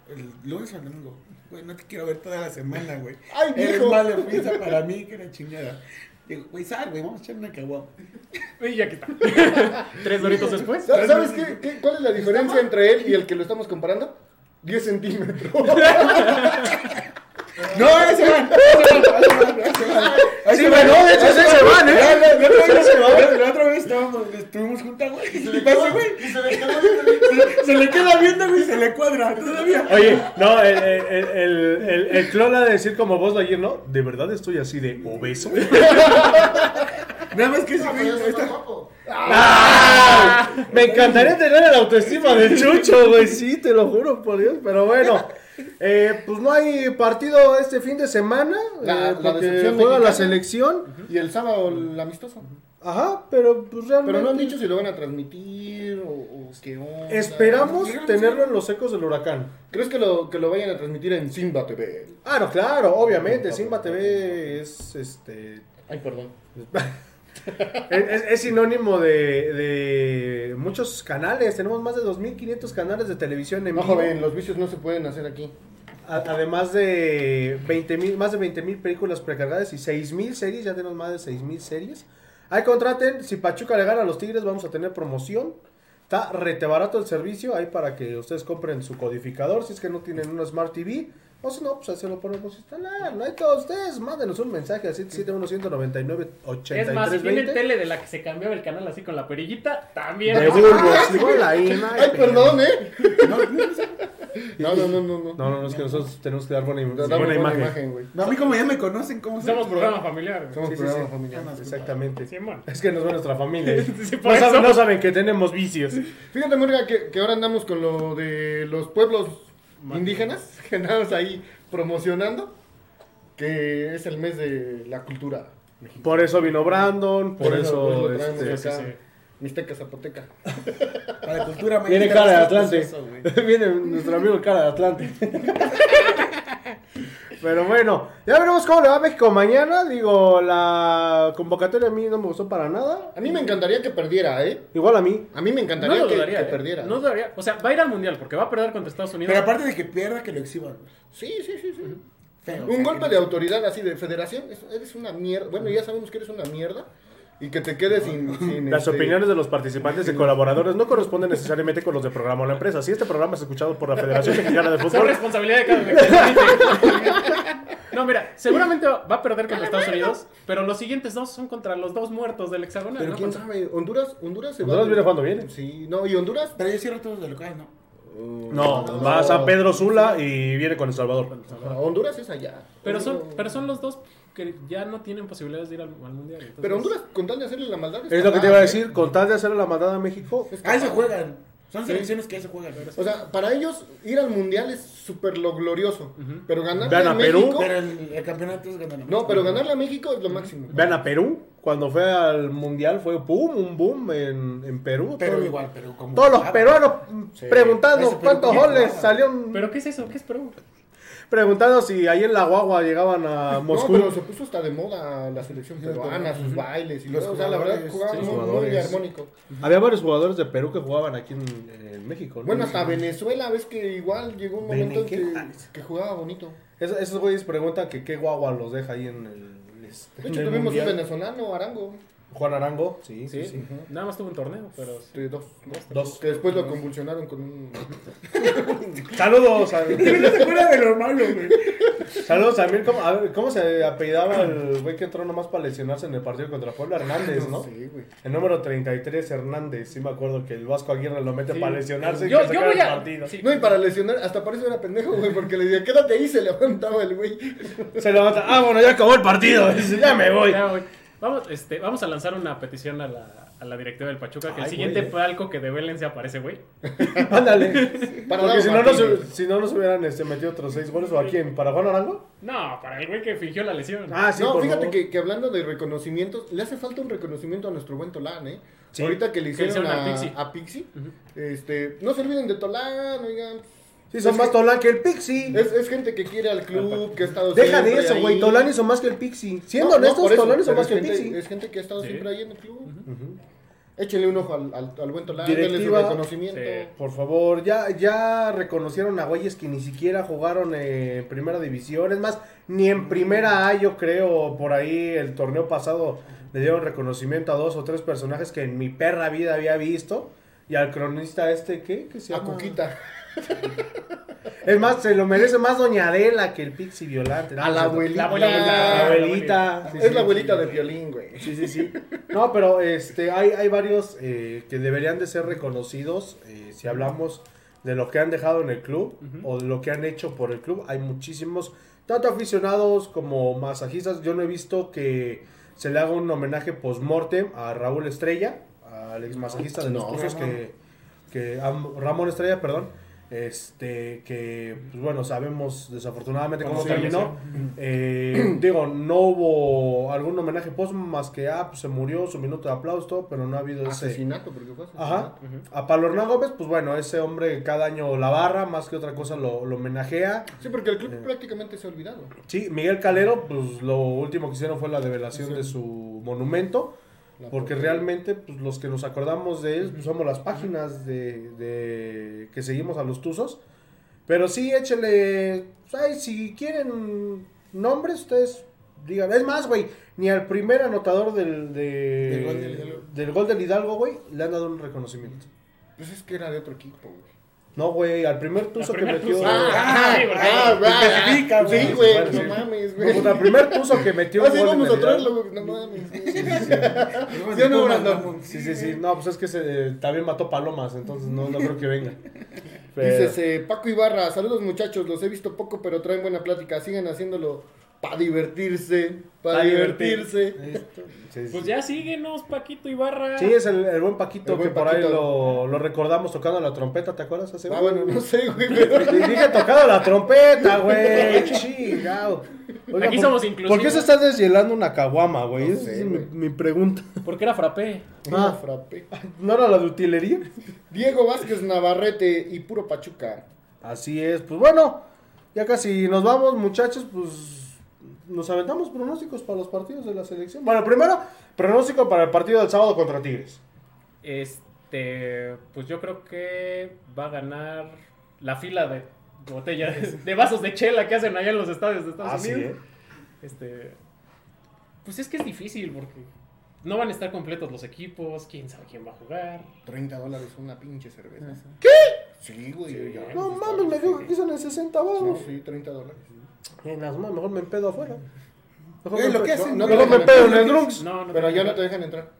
El lunes o el domingo. Güey, no te quiero ver toda la semana, güey. Ay, Eres mala piensa para mí que era chingada. Digo, güey, sal, güey, vamos a echar una caguama. Y ya quita. Tres doritos después. ¿Sabes sabes qué, qué- cuál es la diferencia entre él y el que lo estamos comparando? 10 centímetros. No, ahí se van. Ahí se van, ahí ahí. Ahí no, de hecho, sí se van, ¿eh? La- la- la otra vez- la- La otra vez estábamos, estuvimos juntas, güey. Y se le pasa, güey. Y se le queda viendo, se le queda viendo, güey, y se le cuadra todavía. Oye, no, el, el, el, el, el clon ha de decir como vos ayer, ¿no? ¿De verdad estoy así de obeso? Nada más que ese güey está- ¡Ah! Me encantaría tener el autoestima de Chucho, güey. Sí, te lo juro, por Dios. Pero bueno, eh, pues no hay partido este fin de semana. La- eh, la porque juega la selección. Y el sábado el amistoso. Ajá, pero pues realmente. Pero no han dicho si lo van a transmitir o, o qué onda. Esperamos tenerlo en los ecos del huracán. ¿Crees que lo, que lo vayan a transmitir en Simba TV? Ah, no, claro, obviamente. Simba TV es este. Ay, perdón. Es, es- es sinónimo de, de muchos canales. Tenemos más de 2.500 canales de televisión en No, vivo. joven, los vicios no se pueden hacer aquí. A- Además de 20 más de 20 mil películas precargadas y 6 mil series, ya tenemos más de 6 mil series. Ahí contraten, si Pachuca le gana a los Tigres vamos a tener promoción. Está rete barato el servicio, ahí para que ustedes compren su codificador, si es que no tienen una Smart TV. O si no, pues ahí se lo podemos instalar. No hay todos ustedes, mándenos un mensaje a 771-199-8320. Es más, si tienen tele de la que se cambiaba el canal así con la perillita, también. De ahí, Ay, perdón, ¿eh? No, no, no, no. no. No, no, no, es que nosotros tenemos que dar buena, imagen. güey. No, a mí como ya me conocen, ¿cómo Somos programa familiar. Somos programa familiar. Exactamente. Es que nos ve nuestra familia. No, saben, que tenemos vicios. Fíjate, Morga, que, que ahora andamos con lo de los pueblos indígenas, que andamos ahí promocionando, que es el mes de la cultura. Por eso vino Brandon, por, Por eso, eso, lo traemos este, acá. sí, sí. Mixteca Zapoteca. Para la cultura viene mexicana cara de Atlante. eso, viene nuestro amigo cara de Atlante. Pero bueno, ya veremos cómo le va a México mañana. Digo, la convocatoria a mí no me gustó para nada. A mí me encantaría que perdiera, ¿eh? Igual a mí. A mí me encantaría que, dudaría. que eh. perdiera. No dudaría. O sea, va a ir al mundial porque va a perder contra Estados Unidos. Pero aparte de que pierda, que lo exhiban. Sí, sí, sí, sí. Feo, Un golpe de autoridad así de federación, es- eres una mierda. Bueno, ya sabemos que eres una mierda y que te quedes sin... sin, Las este, opiniones de los participantes y colaboradores no corresponden necesariamente con los de programa o la empresa. Si este programa es escuchado por la Federación Mexicana de Fútbol, responsabilidad de cada. No, mira, seguramente va a perder contra Estados Unidos, pero los siguientes dos son contra los dos muertos del hexagonal. Pero ¿no? quién sabe, Honduras, Honduras se Honduras va... viene jugando bien. Sí, no, y Honduras... Pero yo cierro todos de local, ¿no? No, va a San Pedro Sula y viene con El Salvador. Honduras es allá. Pero son, pero son los dos que ya no tienen posibilidades de ir al, al mundial. entonces- Pero Honduras, con tal de hacerle la maldad... Es lo que te iba a decir, con tal de hacerle la mandada a México, Ahí se juegan. Son selecciones que ahí se juegan. O sea, para ellos ir al mundial es súper lo glorioso. Pero ganarle Vean a a Perú. México... Pero el, el campeonato es ganar. No, pero ganarle a México es lo máximo. vean a Perú, cuando fue al mundial fue boom, un boom en, en Perú. Pero Todo- igual, pero como. Todos los peruanos Sí. preguntando Perú cuántos goles salieron. ¿Pero qué es eso? ¿Qué es Perú? Preguntando si ahí en la guagua llegaban a No, Moscú. pero se puso hasta de moda la selección peruana, sus bailes y Los todo. O sea, la verdad jugadores, jugaban sí, muy, muy armónico. Había varios jugadores de Perú que jugaban aquí en, en México. ¿no? Bueno, hasta Venezuela, ves que igual llegó un momento en que, jugaba bonito. Es- esos güeyes preguntan que qué guagua los deja ahí en el. este, De en hecho, el tuvimos un venezolano, Arango, Juan Arango, sí, sí, Sí, sí. nada más tuvo un torneo, pero... de dos, Dos. que después lo convulsionaron con un... Saludos a, No se acuerda de lo malo, güey. saludos a Mir. ¿Cómo, a ver, ¿cómo se apellidaba el güey que entró nomás para lesionarse en el partido contra Puebla? Hernández, ¿no? Sí, güey. El número 33, Hernández. Sí, me acuerdo que el Vasco Aguirre lo mete Sí. para lesionarse y Yo- que se yo voy el a- partido. sí. No, y para lesionar, hasta parece era pendejo, güey, porque le decía, quédate ahí, se levantaba el güey. Se levanta. Ah, bueno, ya acabó el partido. Ya me voy. Ya, güey. Vamos, este, vamos a lanzar una petición a la, a la directiva del Pachuca que Ay, el siguiente güey. palco que develen se aparece, güey. Ándale. Para Porque si no, nos, si no nos hubieran este, metido otros seis goles. ¿O a quién? ¿Para Juan Arango? No, para el güey que fingió la lesión. Ah, sí, no, por fíjate favor. que, que hablando de reconocimientos, le hace falta un reconocimiento a nuestro buen Tolán, ¿eh? Sí. Ahorita que le Que le hicieron hicieron a, a Pixie. a Pixie, este, no se olviden de Tolán, oigan. Sí, son Es más que- Tolán que el Pixie. Es, es gente que quiere al club, que ha estado Deja de siempre eso, güey. Tolán hizo más que el Pixie. Siendo No, no, honestos, por eso, Tolán hizo más que el gente- Pixie. Es gente que ha estado Sí. siempre ahí en el club. Ujú. Échenle un ojo al, al, al buen Tolán, denle su Directiva. reconocimiento. Sí. Por favor, ya, ya reconocieron a güeyes que ni siquiera jugaron en primera división. Es más, ni en primera A, yo creo, por ahí el torneo pasado le dieron reconocimiento a dos o tres personajes que en mi perra vida había visto. Y al cronista este, ¿qué? ¿Qué se A llama? Cuquita. Es más, se lo merece más Doña Adela que el Pixie Violante. A la abuelita. La abuelita. La abuelita. Sí, Es sí. la abuelita de violín, güey. Sí, sí, sí. No, pero este, hay, hay varios eh, que deberían de ser reconocidos eh, si hablamos de lo que han dejado en el club o de lo que han hecho por el club. Hay muchísimos, tanto aficionados como masajistas. Yo no he visto que se le haga un homenaje post-mortem a Raúl Estrella, al ex masajista de los No, que, que a Ramón Estrella, perdón. Este, que, pues bueno, sabemos desafortunadamente cómo terminó. Eh, digo, no hubo algún homenaje post más que, ah, pues se murió, su minuto de aplauso, todo, pero no ha habido ese. Asesinato, porque fue asesinato. Ajá. A Pablo Hernán Gómez, pues bueno, ese hombre cada año la barra, más que otra cosa lo, lo homenajea. Sí, porque el club prácticamente se ha olvidado. Sí, Miguel Calero, pues lo último que hicieron fue la develación Sí. de su monumento. Porque realmente pues, los que nos acordamos de él pues, somos las páginas de, de- que seguimos a los Tuzos. Pero sí, échele. pues, ay, si quieren nombres, ustedes digan. Es más, güey, ni al primer anotador del, de- Del gol del del gol del Hidalgo, güey, le han dado un reconocimiento. Pues es que era de otro equipo, güey. No, güey, al primer Tuzo que metió. Tuzo. Ah, ah, ah, ah, güey. Sí, güey, no sí. mames, güey. Pues, al primer Tuzo que metió Ah, un sí, gol en vamos a traerlo, güey. No mames. ¿Sí no, Brandon? Sí, sí, sí. No, pues es que se, también mató palomas, entonces no, no creo que venga. Pero- Dices, eh, Paco Ibarra, saludos muchachos, los he visto poco, pero traen buena plática. Sigan haciéndolo para divertirse, para Pa' divertirse. Sí, sí. Pues ya síguenos, Paquito Ibarra. Sí, es el, el buen Paquito El buen que por ahí lo, lo recordamos tocando la trompeta, ¿te acuerdas? Hace Ah, bueno, no sé, güey, pero... Dije tocando la trompeta, güey. Chingado. Oiga, Aquí ¿por- somos inclusivos. ¿Por qué se está deshielando una caguama, güey? No Esa sé, es mi, güey. mi pregunta. Porque era frappé. Ah, frappé. ¿No era la de utilería? Diego Vázquez Navarrete y puro Pachuca. Así es. Pues bueno, ya casi nos vamos, muchachos. Pues nos aventamos pronósticos para los partidos de la selección. Bueno, primero, pronóstico para el partido del sábado contra Tigres. Este, pues yo creo que va a ganar la fila de botellas, de vasos de chela que hacen allá en los estadios de Estados Así Unidos. es. Este, pues es que es difícil porque no van a estar completos los equipos, quién sabe quién va a jugar. 30 dólares una pinche cerveza. ¿Qué? Sí, güey, ya. No mames, me dijo que en 60 No, baros. sí, 30 dólares. En las manos, mejor me empedo afuera. Mejor Es me lo que hacen, no, ¿no? mejor me empedo en el Drunks. No, no, Pero ya no te dejan entrar.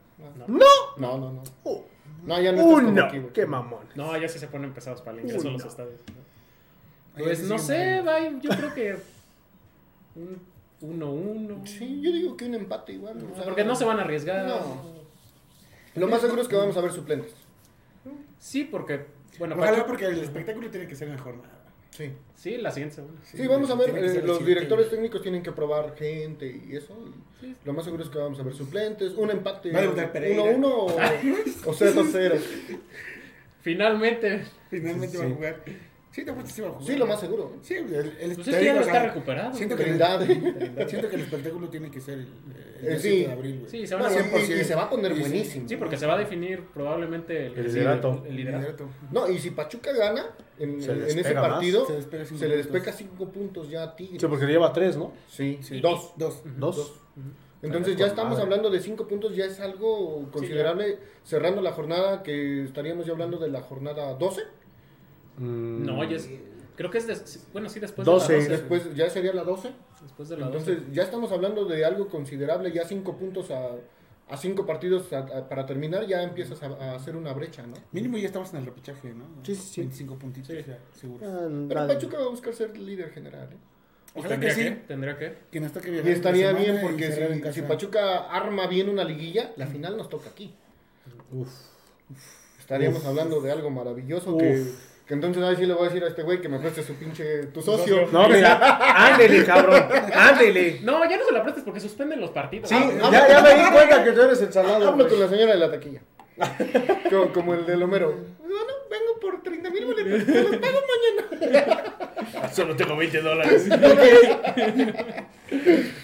¡No! No, no, no. Uh, No, ya no ¡Uno! güey. ¡Qué mamón! No, ya sí se ponen pesados para el ingreso a los no. estadios. Pues no sé, va, yo creo que un 1-1. Sí, yo digo que un empate igual. o sea, Porque no se van a arriesgar. No. Lo más seguro es que vamos a ver suplentes. Sí, porque, bueno, Ojalá porque el espectáculo tiene que ser mejor. nada. Sí. Sí, la siguiente semana. Sí, vamos a ver, eh, los siguiente. directores técnicos tienen que probar gente y eso. y Sí. Lo más seguro es que vamos a ver suplentes, un empate Va a debutar Pereira. 1-1 o, o 0-0. Finalmente. Finalmente va a Sí. jugar. Sí, te sí va a jugar. Sí, lo más seguro. Sí, el, el, Pues es que ya no está recuperado. Siento que, el, siento que el espectáculo tiene que ser el, el Eh, 7 sí. de abril, güey. Sí, se No, van a y, hacer. y- y se va a poner buenísimo. Sí, porque se va a definir probablemente el, El liderato. el liderato. Liderato. No, y si Pachuca gana en, ese más. partido, Se despega cinco se le despega 5 puntos ya a Tigres. Sí, porque le lleva tres, ¿no? Sí, Sí. dos. Dos. Dos. Entonces Con ya estamos madre. hablando de 5 puntos, ya es algo considerable. cerrando la jornada, que estaríamos ya hablando de la jornada 12. Mm, No, ya es. Creo que es. des- bueno, sí, después de la 12. Después ya sería la 12. Después de la 12. Entonces ya estamos hablando de algo considerable, ya 5 puntos a, a 5 partidos a- a- para terminar, ya empiezas a, a hacer una brecha, ¿no? Mínimo ya estamos en el repechaje, ¿no? Sí, sí, sí. 25 puntitos, ya, seguro. Ah, Pero. Pachuca va a buscar ser líder general. ¿eh? Ojalá que tendría sí. que, tendría que. Que nos toque Y estaría bien porque si, Pachuca arma bien una liguilla, la final nos toca aquí. Uf. Estaríamos hablando de algo maravilloso que entonces ahí sí le voy a decir a este güey que me preste su pinche tu socio. No, mira, ándele, cabrón, ándele. No, ya no se la prestes porque suspenden los partidos. Sí, Ah, ya, ya me di cuenta que tú eres el salado. Hablo con la señora de la taquilla. como, como el del Homero. Bueno, vengo por 30 mil boletos. Se los pago mañana. Solo tengo 20 dólares.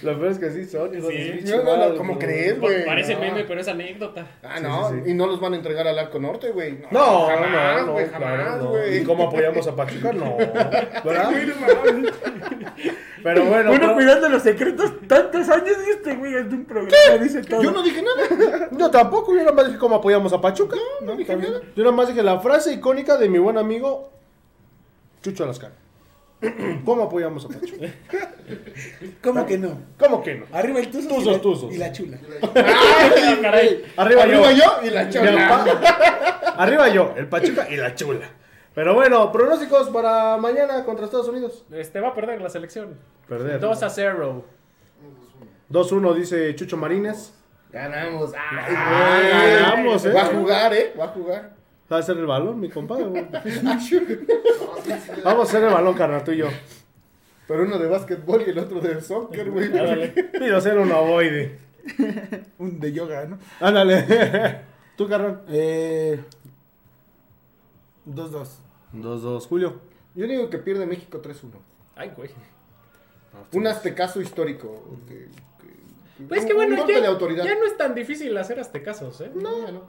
Lo peor es que sí son, hijos Sí. No, no, no, ¿cómo no. crees, güey? Parece No. meme, pero es anécdota. Ah, no. Sí, sí, sí. Y no los van a entregar al Arco Norte, güey. No, jamás, no, no, güey, claro, jamás, no. güey. ¿Y cómo apoyamos a Pachuca? No, ¿verdad? Pero bueno, Uno pero- cuidando los secretos tantos años y este güey es de un programa, dice todo. Yo no dije nada. yo tampoco, yo nada más dije cómo apoyamos a Pachuca. No, no dije También. nada. Yo nada más dije la frase icónica de mi buen amigo Chucho Alascar. ¿Cómo apoyamos a Pachuca? ¿Cómo que no? ¿Cómo que no? Arriba el tuzo Tuzos, y, la, tuzos. y la chula. Ah, caray. Arriba, Arriba yo. yo y la pa- Arriba yo, el Pachuca y la chula. Pero bueno, pronósticos para mañana contra Estados Unidos. Este va a perder la selección. Perder. 2 a 0. 2-1 dice Chucho Marínez. Ganamos. Ay, Ah, ganamos, eh. Va a jugar, ¿eh? Va a jugar. Va a ser el balón, mi compadre. Vamos a hacer el balón, carnal, tú y yo. Pero uno de básquetbol y el otro de soccer, güey. Pido hacer un ovoide. Un de yoga, ¿no? Ándale. Tú, carnal. Eh, 2-2. 2-2, Julio. Yo digo que pierde México 3-1. Ay, güey. Un aztecaso histórico. que- que- Pues un- que bueno, ya, de autoridad. ya no es tan difícil hacer aztecazos, ¿eh? No, ya no.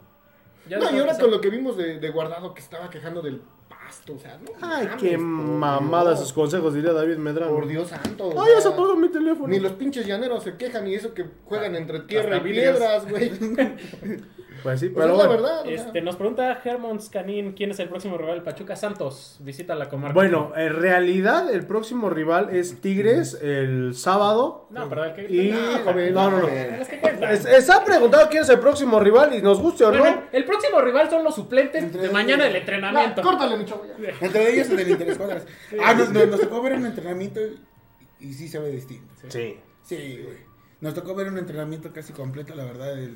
Ya No, y ahora con lo que vimos de, de Guardado que estaba quejando del pasto, o sea, no. Ay, mames, qué por mamada sus consejos, diría David Medrano. Por Dios santo. Ay, ya se sea, apagó mi teléfono. Ni los pinches llaneros se quejan y eso que juegan entre tierra y hasta piedras, güey. Pues sí, Pues pero es la verdad. Este, nos pregunta Hermon Scanin quién es el próximo rival del Pachuca. Santos, visita la comarca. Bueno, en realidad el próximo rival es Tigres el sábado. No, pero el que. Y... No, No, no, no. Es Está preguntado quién es el próximo rival y nos guste o no. El próximo rival son los suplentes Entre de ellos. mañana del No, entrenamiento. córtale, mi chavo. ya. Entre ellos el del Interescuadras. Ah, nos, nos, nos tocó ver un entrenamiento y, y sí se ve distinto. Sí. Sí, güey. Nos tocó ver un entrenamiento casi completo, la verdad, el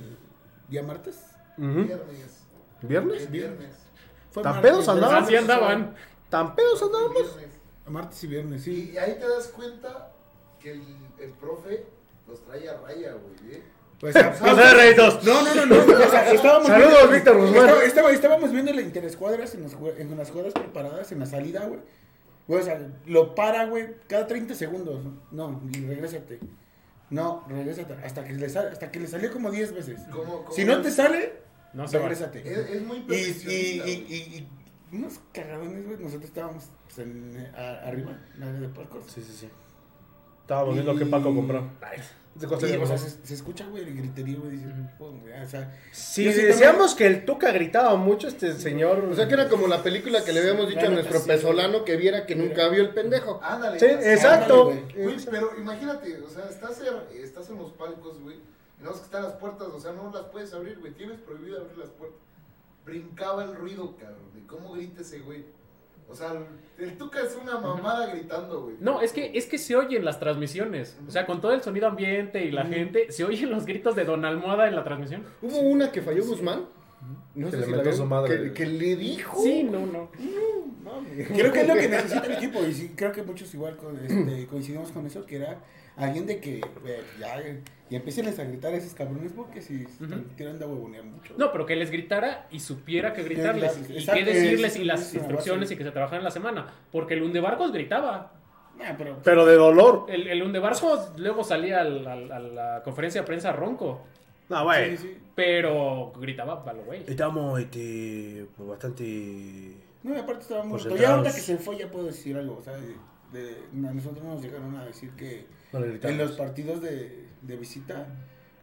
día martes. Viernes. ¿Viernes? Viernes. Fue ¿Tan pedos andaban? Así andaban. ¿Tan pedos andábamos? Martes y viernes, sí. Y ahí te das cuenta que el, el profe los trae a raya, güey. ¿eh? Pues, a- No sé, Reitos. No, no, no, no. o sea, estábamos Saludos, viendo- Víctor Guzmán. Estaba- estaba- estábamos viendo el interescuadras en, las jue- en las jugadas preparadas, en la salida, güey. Güey, o sea, lo para, güey, cada 30 segundos. No, y regrésate. No, regrésate. Hasta que le, sal- hasta que le salió como 10 veces. ¿Cómo- cómo Si no te sale, No se regrésate. Es, es muy Y, y, y, y- y unos cagadones, güey. Nosotros estábamos pues, en, eh, a- arriba, en la área de palcos. Sí, sí, sí. Estábamos viendo que Paco compró. O sea, se, se escucha, güey, el griterío, güey. Dice, pum, güey, o sea, Si decíamos que el Tuca gritaba mucho, este señor. O sea, que era como la película que le habíamos dicho a nuestro sí, pezolano que viera que nunca vio el pendejo. Ándale. Sí, ándale, exacto. ándale, Güey, pero imagínate, o sea, estás, en- estás en los palcos, güey. No es que están las puertas, o sea, no las puedes abrir, güey. Tienes prohibido abrir las puertas. Brincaba el ruido, cabrón, de cómo grita ese güey. O sea, el, Tuca es una mamada gritando, güey. No, es que, es que se oyen las transmisiones. O sea, con todo el sonido ambiente y la gente, se oyen los gritos de Don Almohada en la transmisión. Hubo una que falló Guzmán, No Que sé le si metió la vieron, su madre. Que, que le dijo. Sí, no, no. Creo que es lo que necesita el equipo y sí, creo que muchos igual con, este, coincidimos con eso, que era alguien de que eh, ya, ya empiecen a gritar a esos cabrones porque si están tirando a huevonear mucho. No, pero que les gritara y supiera que gritarles. Y qué decirles es- y las instrucciones y que se trabajaran en la semana. Porque el Undebarcos gritaba. Nah, pero, Pero de dolor. El, el Undebarcos luego salía al- al- a la conferencia de prensa ronco. No, güey. sí, sí. Pero gritaba palo, güey. Estamos este, bastante. No, y aparte estaba. Concentrados. Ya ahorita que se fue ya puedo decir algo, o sea, de, de- a nosotros nos llegaron a decir que En los partidos de, de visita,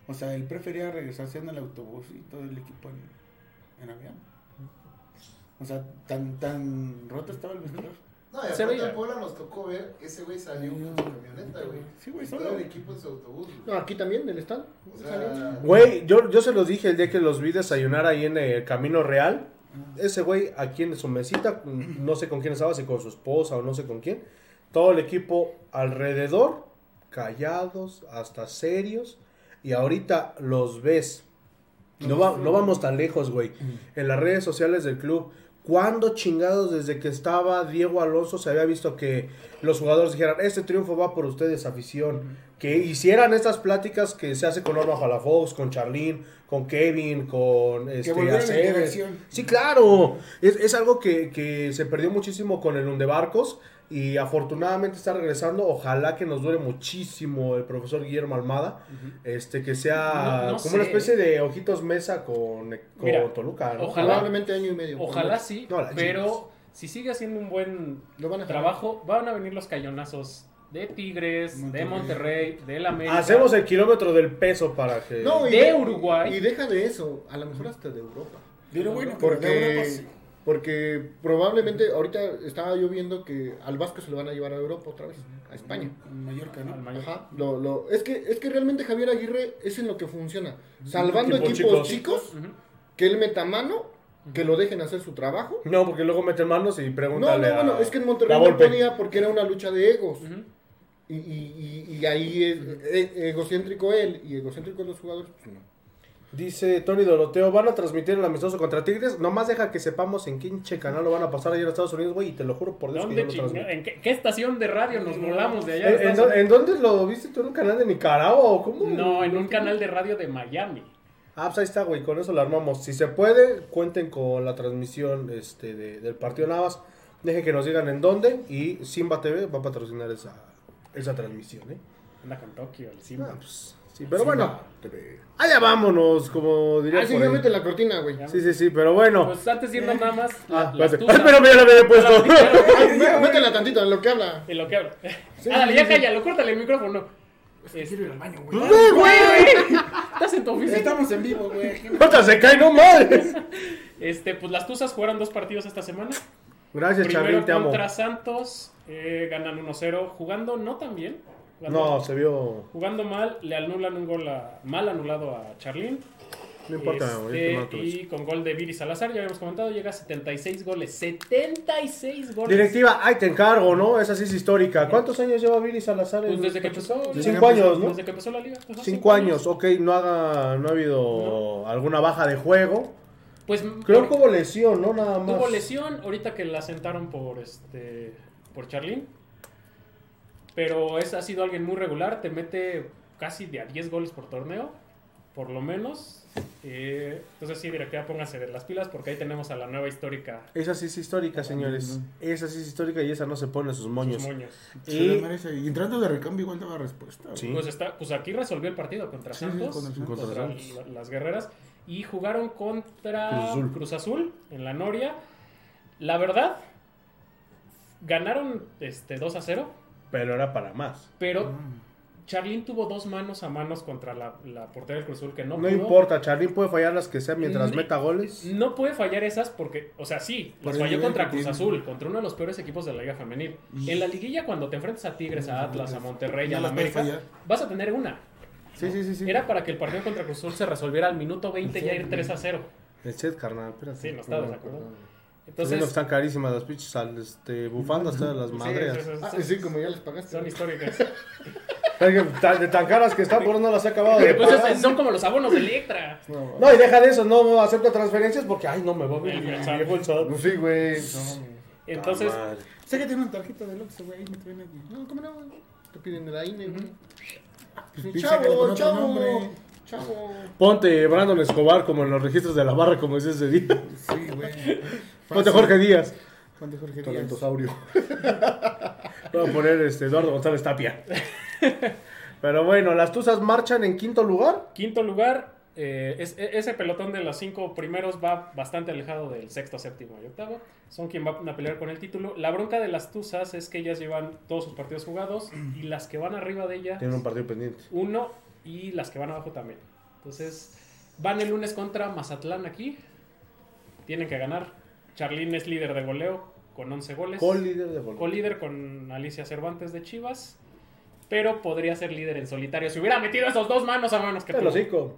o sea, él prefería regresarse en el autobús y todo el equipo en, en avión. O sea, tan, tan roto estaba el vestidor. No, y Se aparte en Puebla nos tocó ver, ese güey salió con su camioneta, güey. Sí, güey, Y todo solo. el equipo en su autobús. güey. No, aquí también, el stand. O sea, Güey, yo, yo se los dije el día que los vi desayunar ahí en el Camino Real. Ese güey aquí en su mesita, no sé con quién estaba, si con su esposa o no sé con quién. Todo el equipo alrededor, callados, hasta serios. Y ahorita los ves. No, va- no vamos tan lejos, güey. En las redes sociales del club. ¿Cuándo chingados desde que estaba Diego Alonso se había visto que los jugadores dijeran, este triunfo va por ustedes, afición? Que hicieran estas pláticas que se hace con Norma Palafox, con Charlene, con Kevin, con este. Sí, claro. Es, es algo que, que se perdió muchísimo con el Undebarcos y afortunadamente está regresando. Ojalá que nos dure muchísimo el profesor Guillermo Almada. este Que sea No- no como una especie de ojitos mesa con, con Mira, Toluca. ¿no? ojalá- Probablemente año y medio. Ojalá sí, No, la pero si sigue haciendo un buen Lo van a jalar. trabajo, van a venir los cañonazos de Tigres, de Monterrey. Monterrey, del América. Hacemos el kilómetro del peso para que... No, y De Uruguay. Y deja de eso, a lo mejor hasta de Europa. Pero bueno, pero de Europa Porque, sí. Porque probablemente ahorita estaba yo viendo que al Vasco se lo van a llevar a Europa otra vez, a España. Mallorca, ¿no? Ajá, lo, lo, es, que, es que realmente Javier Aguirre es en lo que funciona. Salvando Equipos equipos chicos. que él meta mano, que lo dejen hacer su trabajo. No, porque luego meten manos y No, pregúntale no, bueno, a- es que en Monterrey no podía porque era una lucha de egos. Y, y, y ahí es e- egocéntrico él y egocéntrico los jugadores, pues no. Dice Tony Doroteo, van a transmitir el amistoso contra Tigres. Nomás deja que sepamos en qué hinche canal lo van a pasar allá en Estados Unidos, güey. Y te lo juro por Dios que yo ¿Dónde lo. ¿En qué, qué estación de radio nos volamos de allá? ¿En, en en dónde lo viste tú? ¿En un canal de Nicaragua o cómo? No, en un canal de radio de Miami. Ah, pues ahí está, güey. Con eso lo armamos. Si se puede, cuenten con la transmisión este, de- del partido Navas. Dejen que nos digan en dónde. Y Simba TV va a patrocinar esa, esa transmisión, ¿eh? Anda con Tokio, el Simba. Ah, pues, sí, pero bueno. Allá vámonos, como diría Ah, sí, ya mete la cortina, güey. Sí, sí, sí, pero bueno. Pues antes de irnos nada más, la, ah, las espérate. tuzas. Ay, pero ya lo había puesto. Métela tantito en lo que habla. En lo que hablo. Ándale, ya cállalo, córtale el micrófono. Este, Quiero ir al baño, güey. ¡Güey, güey! Estás en tu oficina. Estamos en vivo, güey. ¡Puta, se cae, no mames! Este, pues las Tuzas jugaron dos partidos esta semana. Gracias, Primero Charlín, te amo. contra Santos, eh, ganan 1-0, jugando no tan bien. No, se vio. jugando mal, le anulan un gol a- mal anulado a Charlín. No importa, Este, ves. y con gol de Viri Salazar, ya habíamos comentado, llega a 76 goles. 76 goles. Directiva, ay, te encargo, ¿no? Esa sí es histórica. ¿Cuántos años lleva Viri Salazar? en Pues desde que empezó. Desde Cinco que años, ¿no? Desde que empezó la liga. Ajá, Cinco años, ok, no, haga, no ha habido alguna baja de juego. Pues Creo que hubo lesión, ¿no? Nada más. Tuvo lesión ahorita que la sentaron por este por Charlín. Pero es, ha sido alguien muy regular, te mete casi de a 10 goles por torneo, por lo menos. Eh, entonces sí, directiva, póngase de las pilas porque ahí tenemos a la nueva histórica. Esa sí es histórica, señores. Esa sí es histórica y esa no se pone sus moños. sus moños. Se Y merece. Y entrando de recambio igual daba respuesta. Sí. Pues, está, pues aquí resolvió el partido contra Sí, sí, Santos, con el Santos. contra, Contra Santos. la- las guerreras, y jugaron contra Cruz. Azul. en la Noria. La verdad, ganaron este, 2 a 0, Pero era para más. pero Charlín tuvo dos manos a manos contra la, la portería del Cruz Azul que no, No pudo. importa, Charlín puede fallar las que sean mientras meta goles. No puede fallar esas porque, o sea, sí, las falló contra Cruz tiene. Azul, contra uno de los peores equipos de la Liga Femenil. Y- En la liguilla, cuando te enfrentas a Tigres, a Atlas, a Monterrey y a puedes América, vas a tener una. Sí, sí, sí, sí. Era para que el partido contra Cruz Azul se resolviera al minuto 20 ya ir 3 a 0. El set, carnal, espérate. Sí, no estaba de acuerdo. Entonces, Entonces, están carísimas las pinches al- este, bufandas, todas las madres. sí, Ah, sí, como ya les pagaste. son históricas. De tan caras que están, por eso no las he acabado de Pues pagar. son como los abonos de Electra. No, y deja de eso, no acepto transferencias porque, ay, no me va a ver. No, sí, güey. Entonces. Sé que tiene una tarjeta de Oxxo, güey. Me traen aquí. No, ¿cómo no? Te piden güey. Pues písale con Chavo, chavo. Chavo. Ponte Brandon Escobar como en los registros de la barra, como es ese día. Sí, güey. Ponte Jorge Díaz. Ponte Jorge Díaz. Talentosaurio. Voy a poner este, Eduardo González Tapia. Pero bueno, las Tuzas marchan en quinto lugar. quinto lugar, eh, es- e- ese pelotón de los cinco primeros va bastante alejado del sexto, séptimo y octavo. Son quien van a pelear con el título. La bronca de las Tuzas es que ellas llevan todos sus partidos jugados y las que van arriba de ellas, Tienen un partido pendiente. uno y las que van abajo también. Entonces, van el lunes contra Mazatlán aquí. Tienen que ganar. Charlín es líder de goleo con 11 goles. Co-líder de gol. Co-líder con Alicia Cervantes de Chivas. Pero podría ser líder en solitario. Si hubiera metido esos dos manos a manos que El tuvo.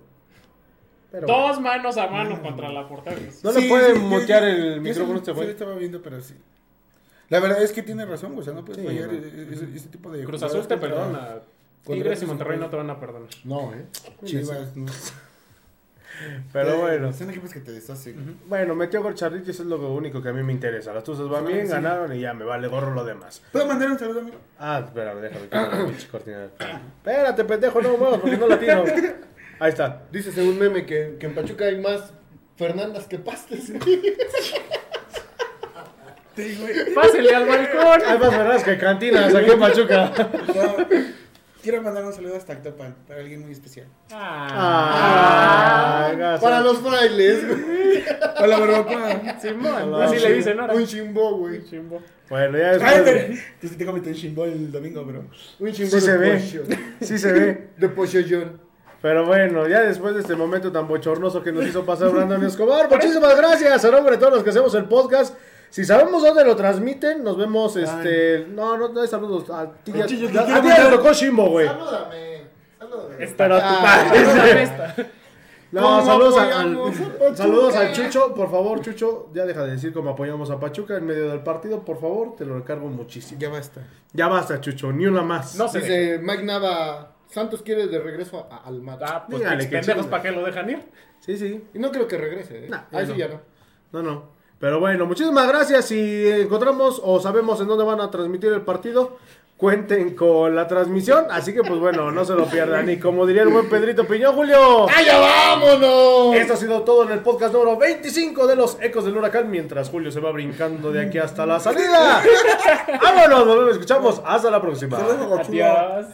Pero Dos manos a mano contra la portera. No le Sí, pueden sí, mutear yo- el yo micrófono sí- este sí güey. lo estaba viendo, pero sí. La verdad es que tiene razón, güey. O sea, no puedes Sí, fallar no. e- ese, ese tipo de. Cruz Azul te perdona. Tigres y Monterrey no te van a perdonar. No, eh. Chivas, no. Pero bueno. Son equipos que te deshacen. Bueno, metió gol Charlito y eso es lo único que a mí me interesa. Las Tuzas van bien, ganaron y ya me vale gorro lo demás. ¿Puedo mandar un saludo, amigo? Ah, espérame, déjame. Espérate, pendejo, no me muevas porque no la tiro. Ahí está. Dice según meme que, que en Pachuca hay más Fernandas que pastes. Sí, güey. ¡Pásele al balcón! Hay más verdades que cantinas aquí en Pachuca. Quiero mandar un saludo hasta Actopan, para alguien muy especial. Ah. Para los frailes, güey. Hola, Europa. Simón, Hola. así le dicen ahora. Un chimbo, güey. Chimbo. Bueno, ya Ay, después. pero. Tú sí te comiste un chimbo el domingo, bro. Un chimbo Sí se de ve. pollo. Sí se ve. De pollollón. Pero bueno, ya después de este momento tan bochornoso que nos hizo pasar Brandon Escobar, muchísimas gracias a nombre de todos los que hacemos el podcast. Si sabemos dónde lo transmiten, nos vemos este. No, no, no hay saludos. A ti a quiero ti te tocó Shimbo, güey. Salúdame. Salúdame. Tú- Ah, No, ¿Cómo saludos, a- apoyamos al, saludos al Chucho, por favor, Chucho, ya deja de decir cómo apoyamos a Pachuca en medio del partido, por favor, te lo recargo muchísimo. Ya basta. Ya basta, Chucho, ni una más. No sé. Dice Mike Nava, Santos quiere de regreso a- al Mato. Ah, pues Dígale pinches que pendejos para que lo dejan ir. Sí, sí, Y no creo que regrese, ¿eh? Nah, Ahí sí no. ya no. no, no. Pero bueno, muchísimas gracias. Si encontramos o sabemos en dónde van a transmitir el partido, cuenten con la transmisión. Así que, pues bueno, no se lo pierdan. Y como diría el buen Pedrito Piñón, Julio. ¡Allá vámonos! Esto ha sido todo en el podcast número 25 de los Ecos del Huracán. Mientras Julio se va brincando de aquí hasta la salida. ¡Vámonos! Nos vemos, escuchamos. Hasta la próxima. Adiós.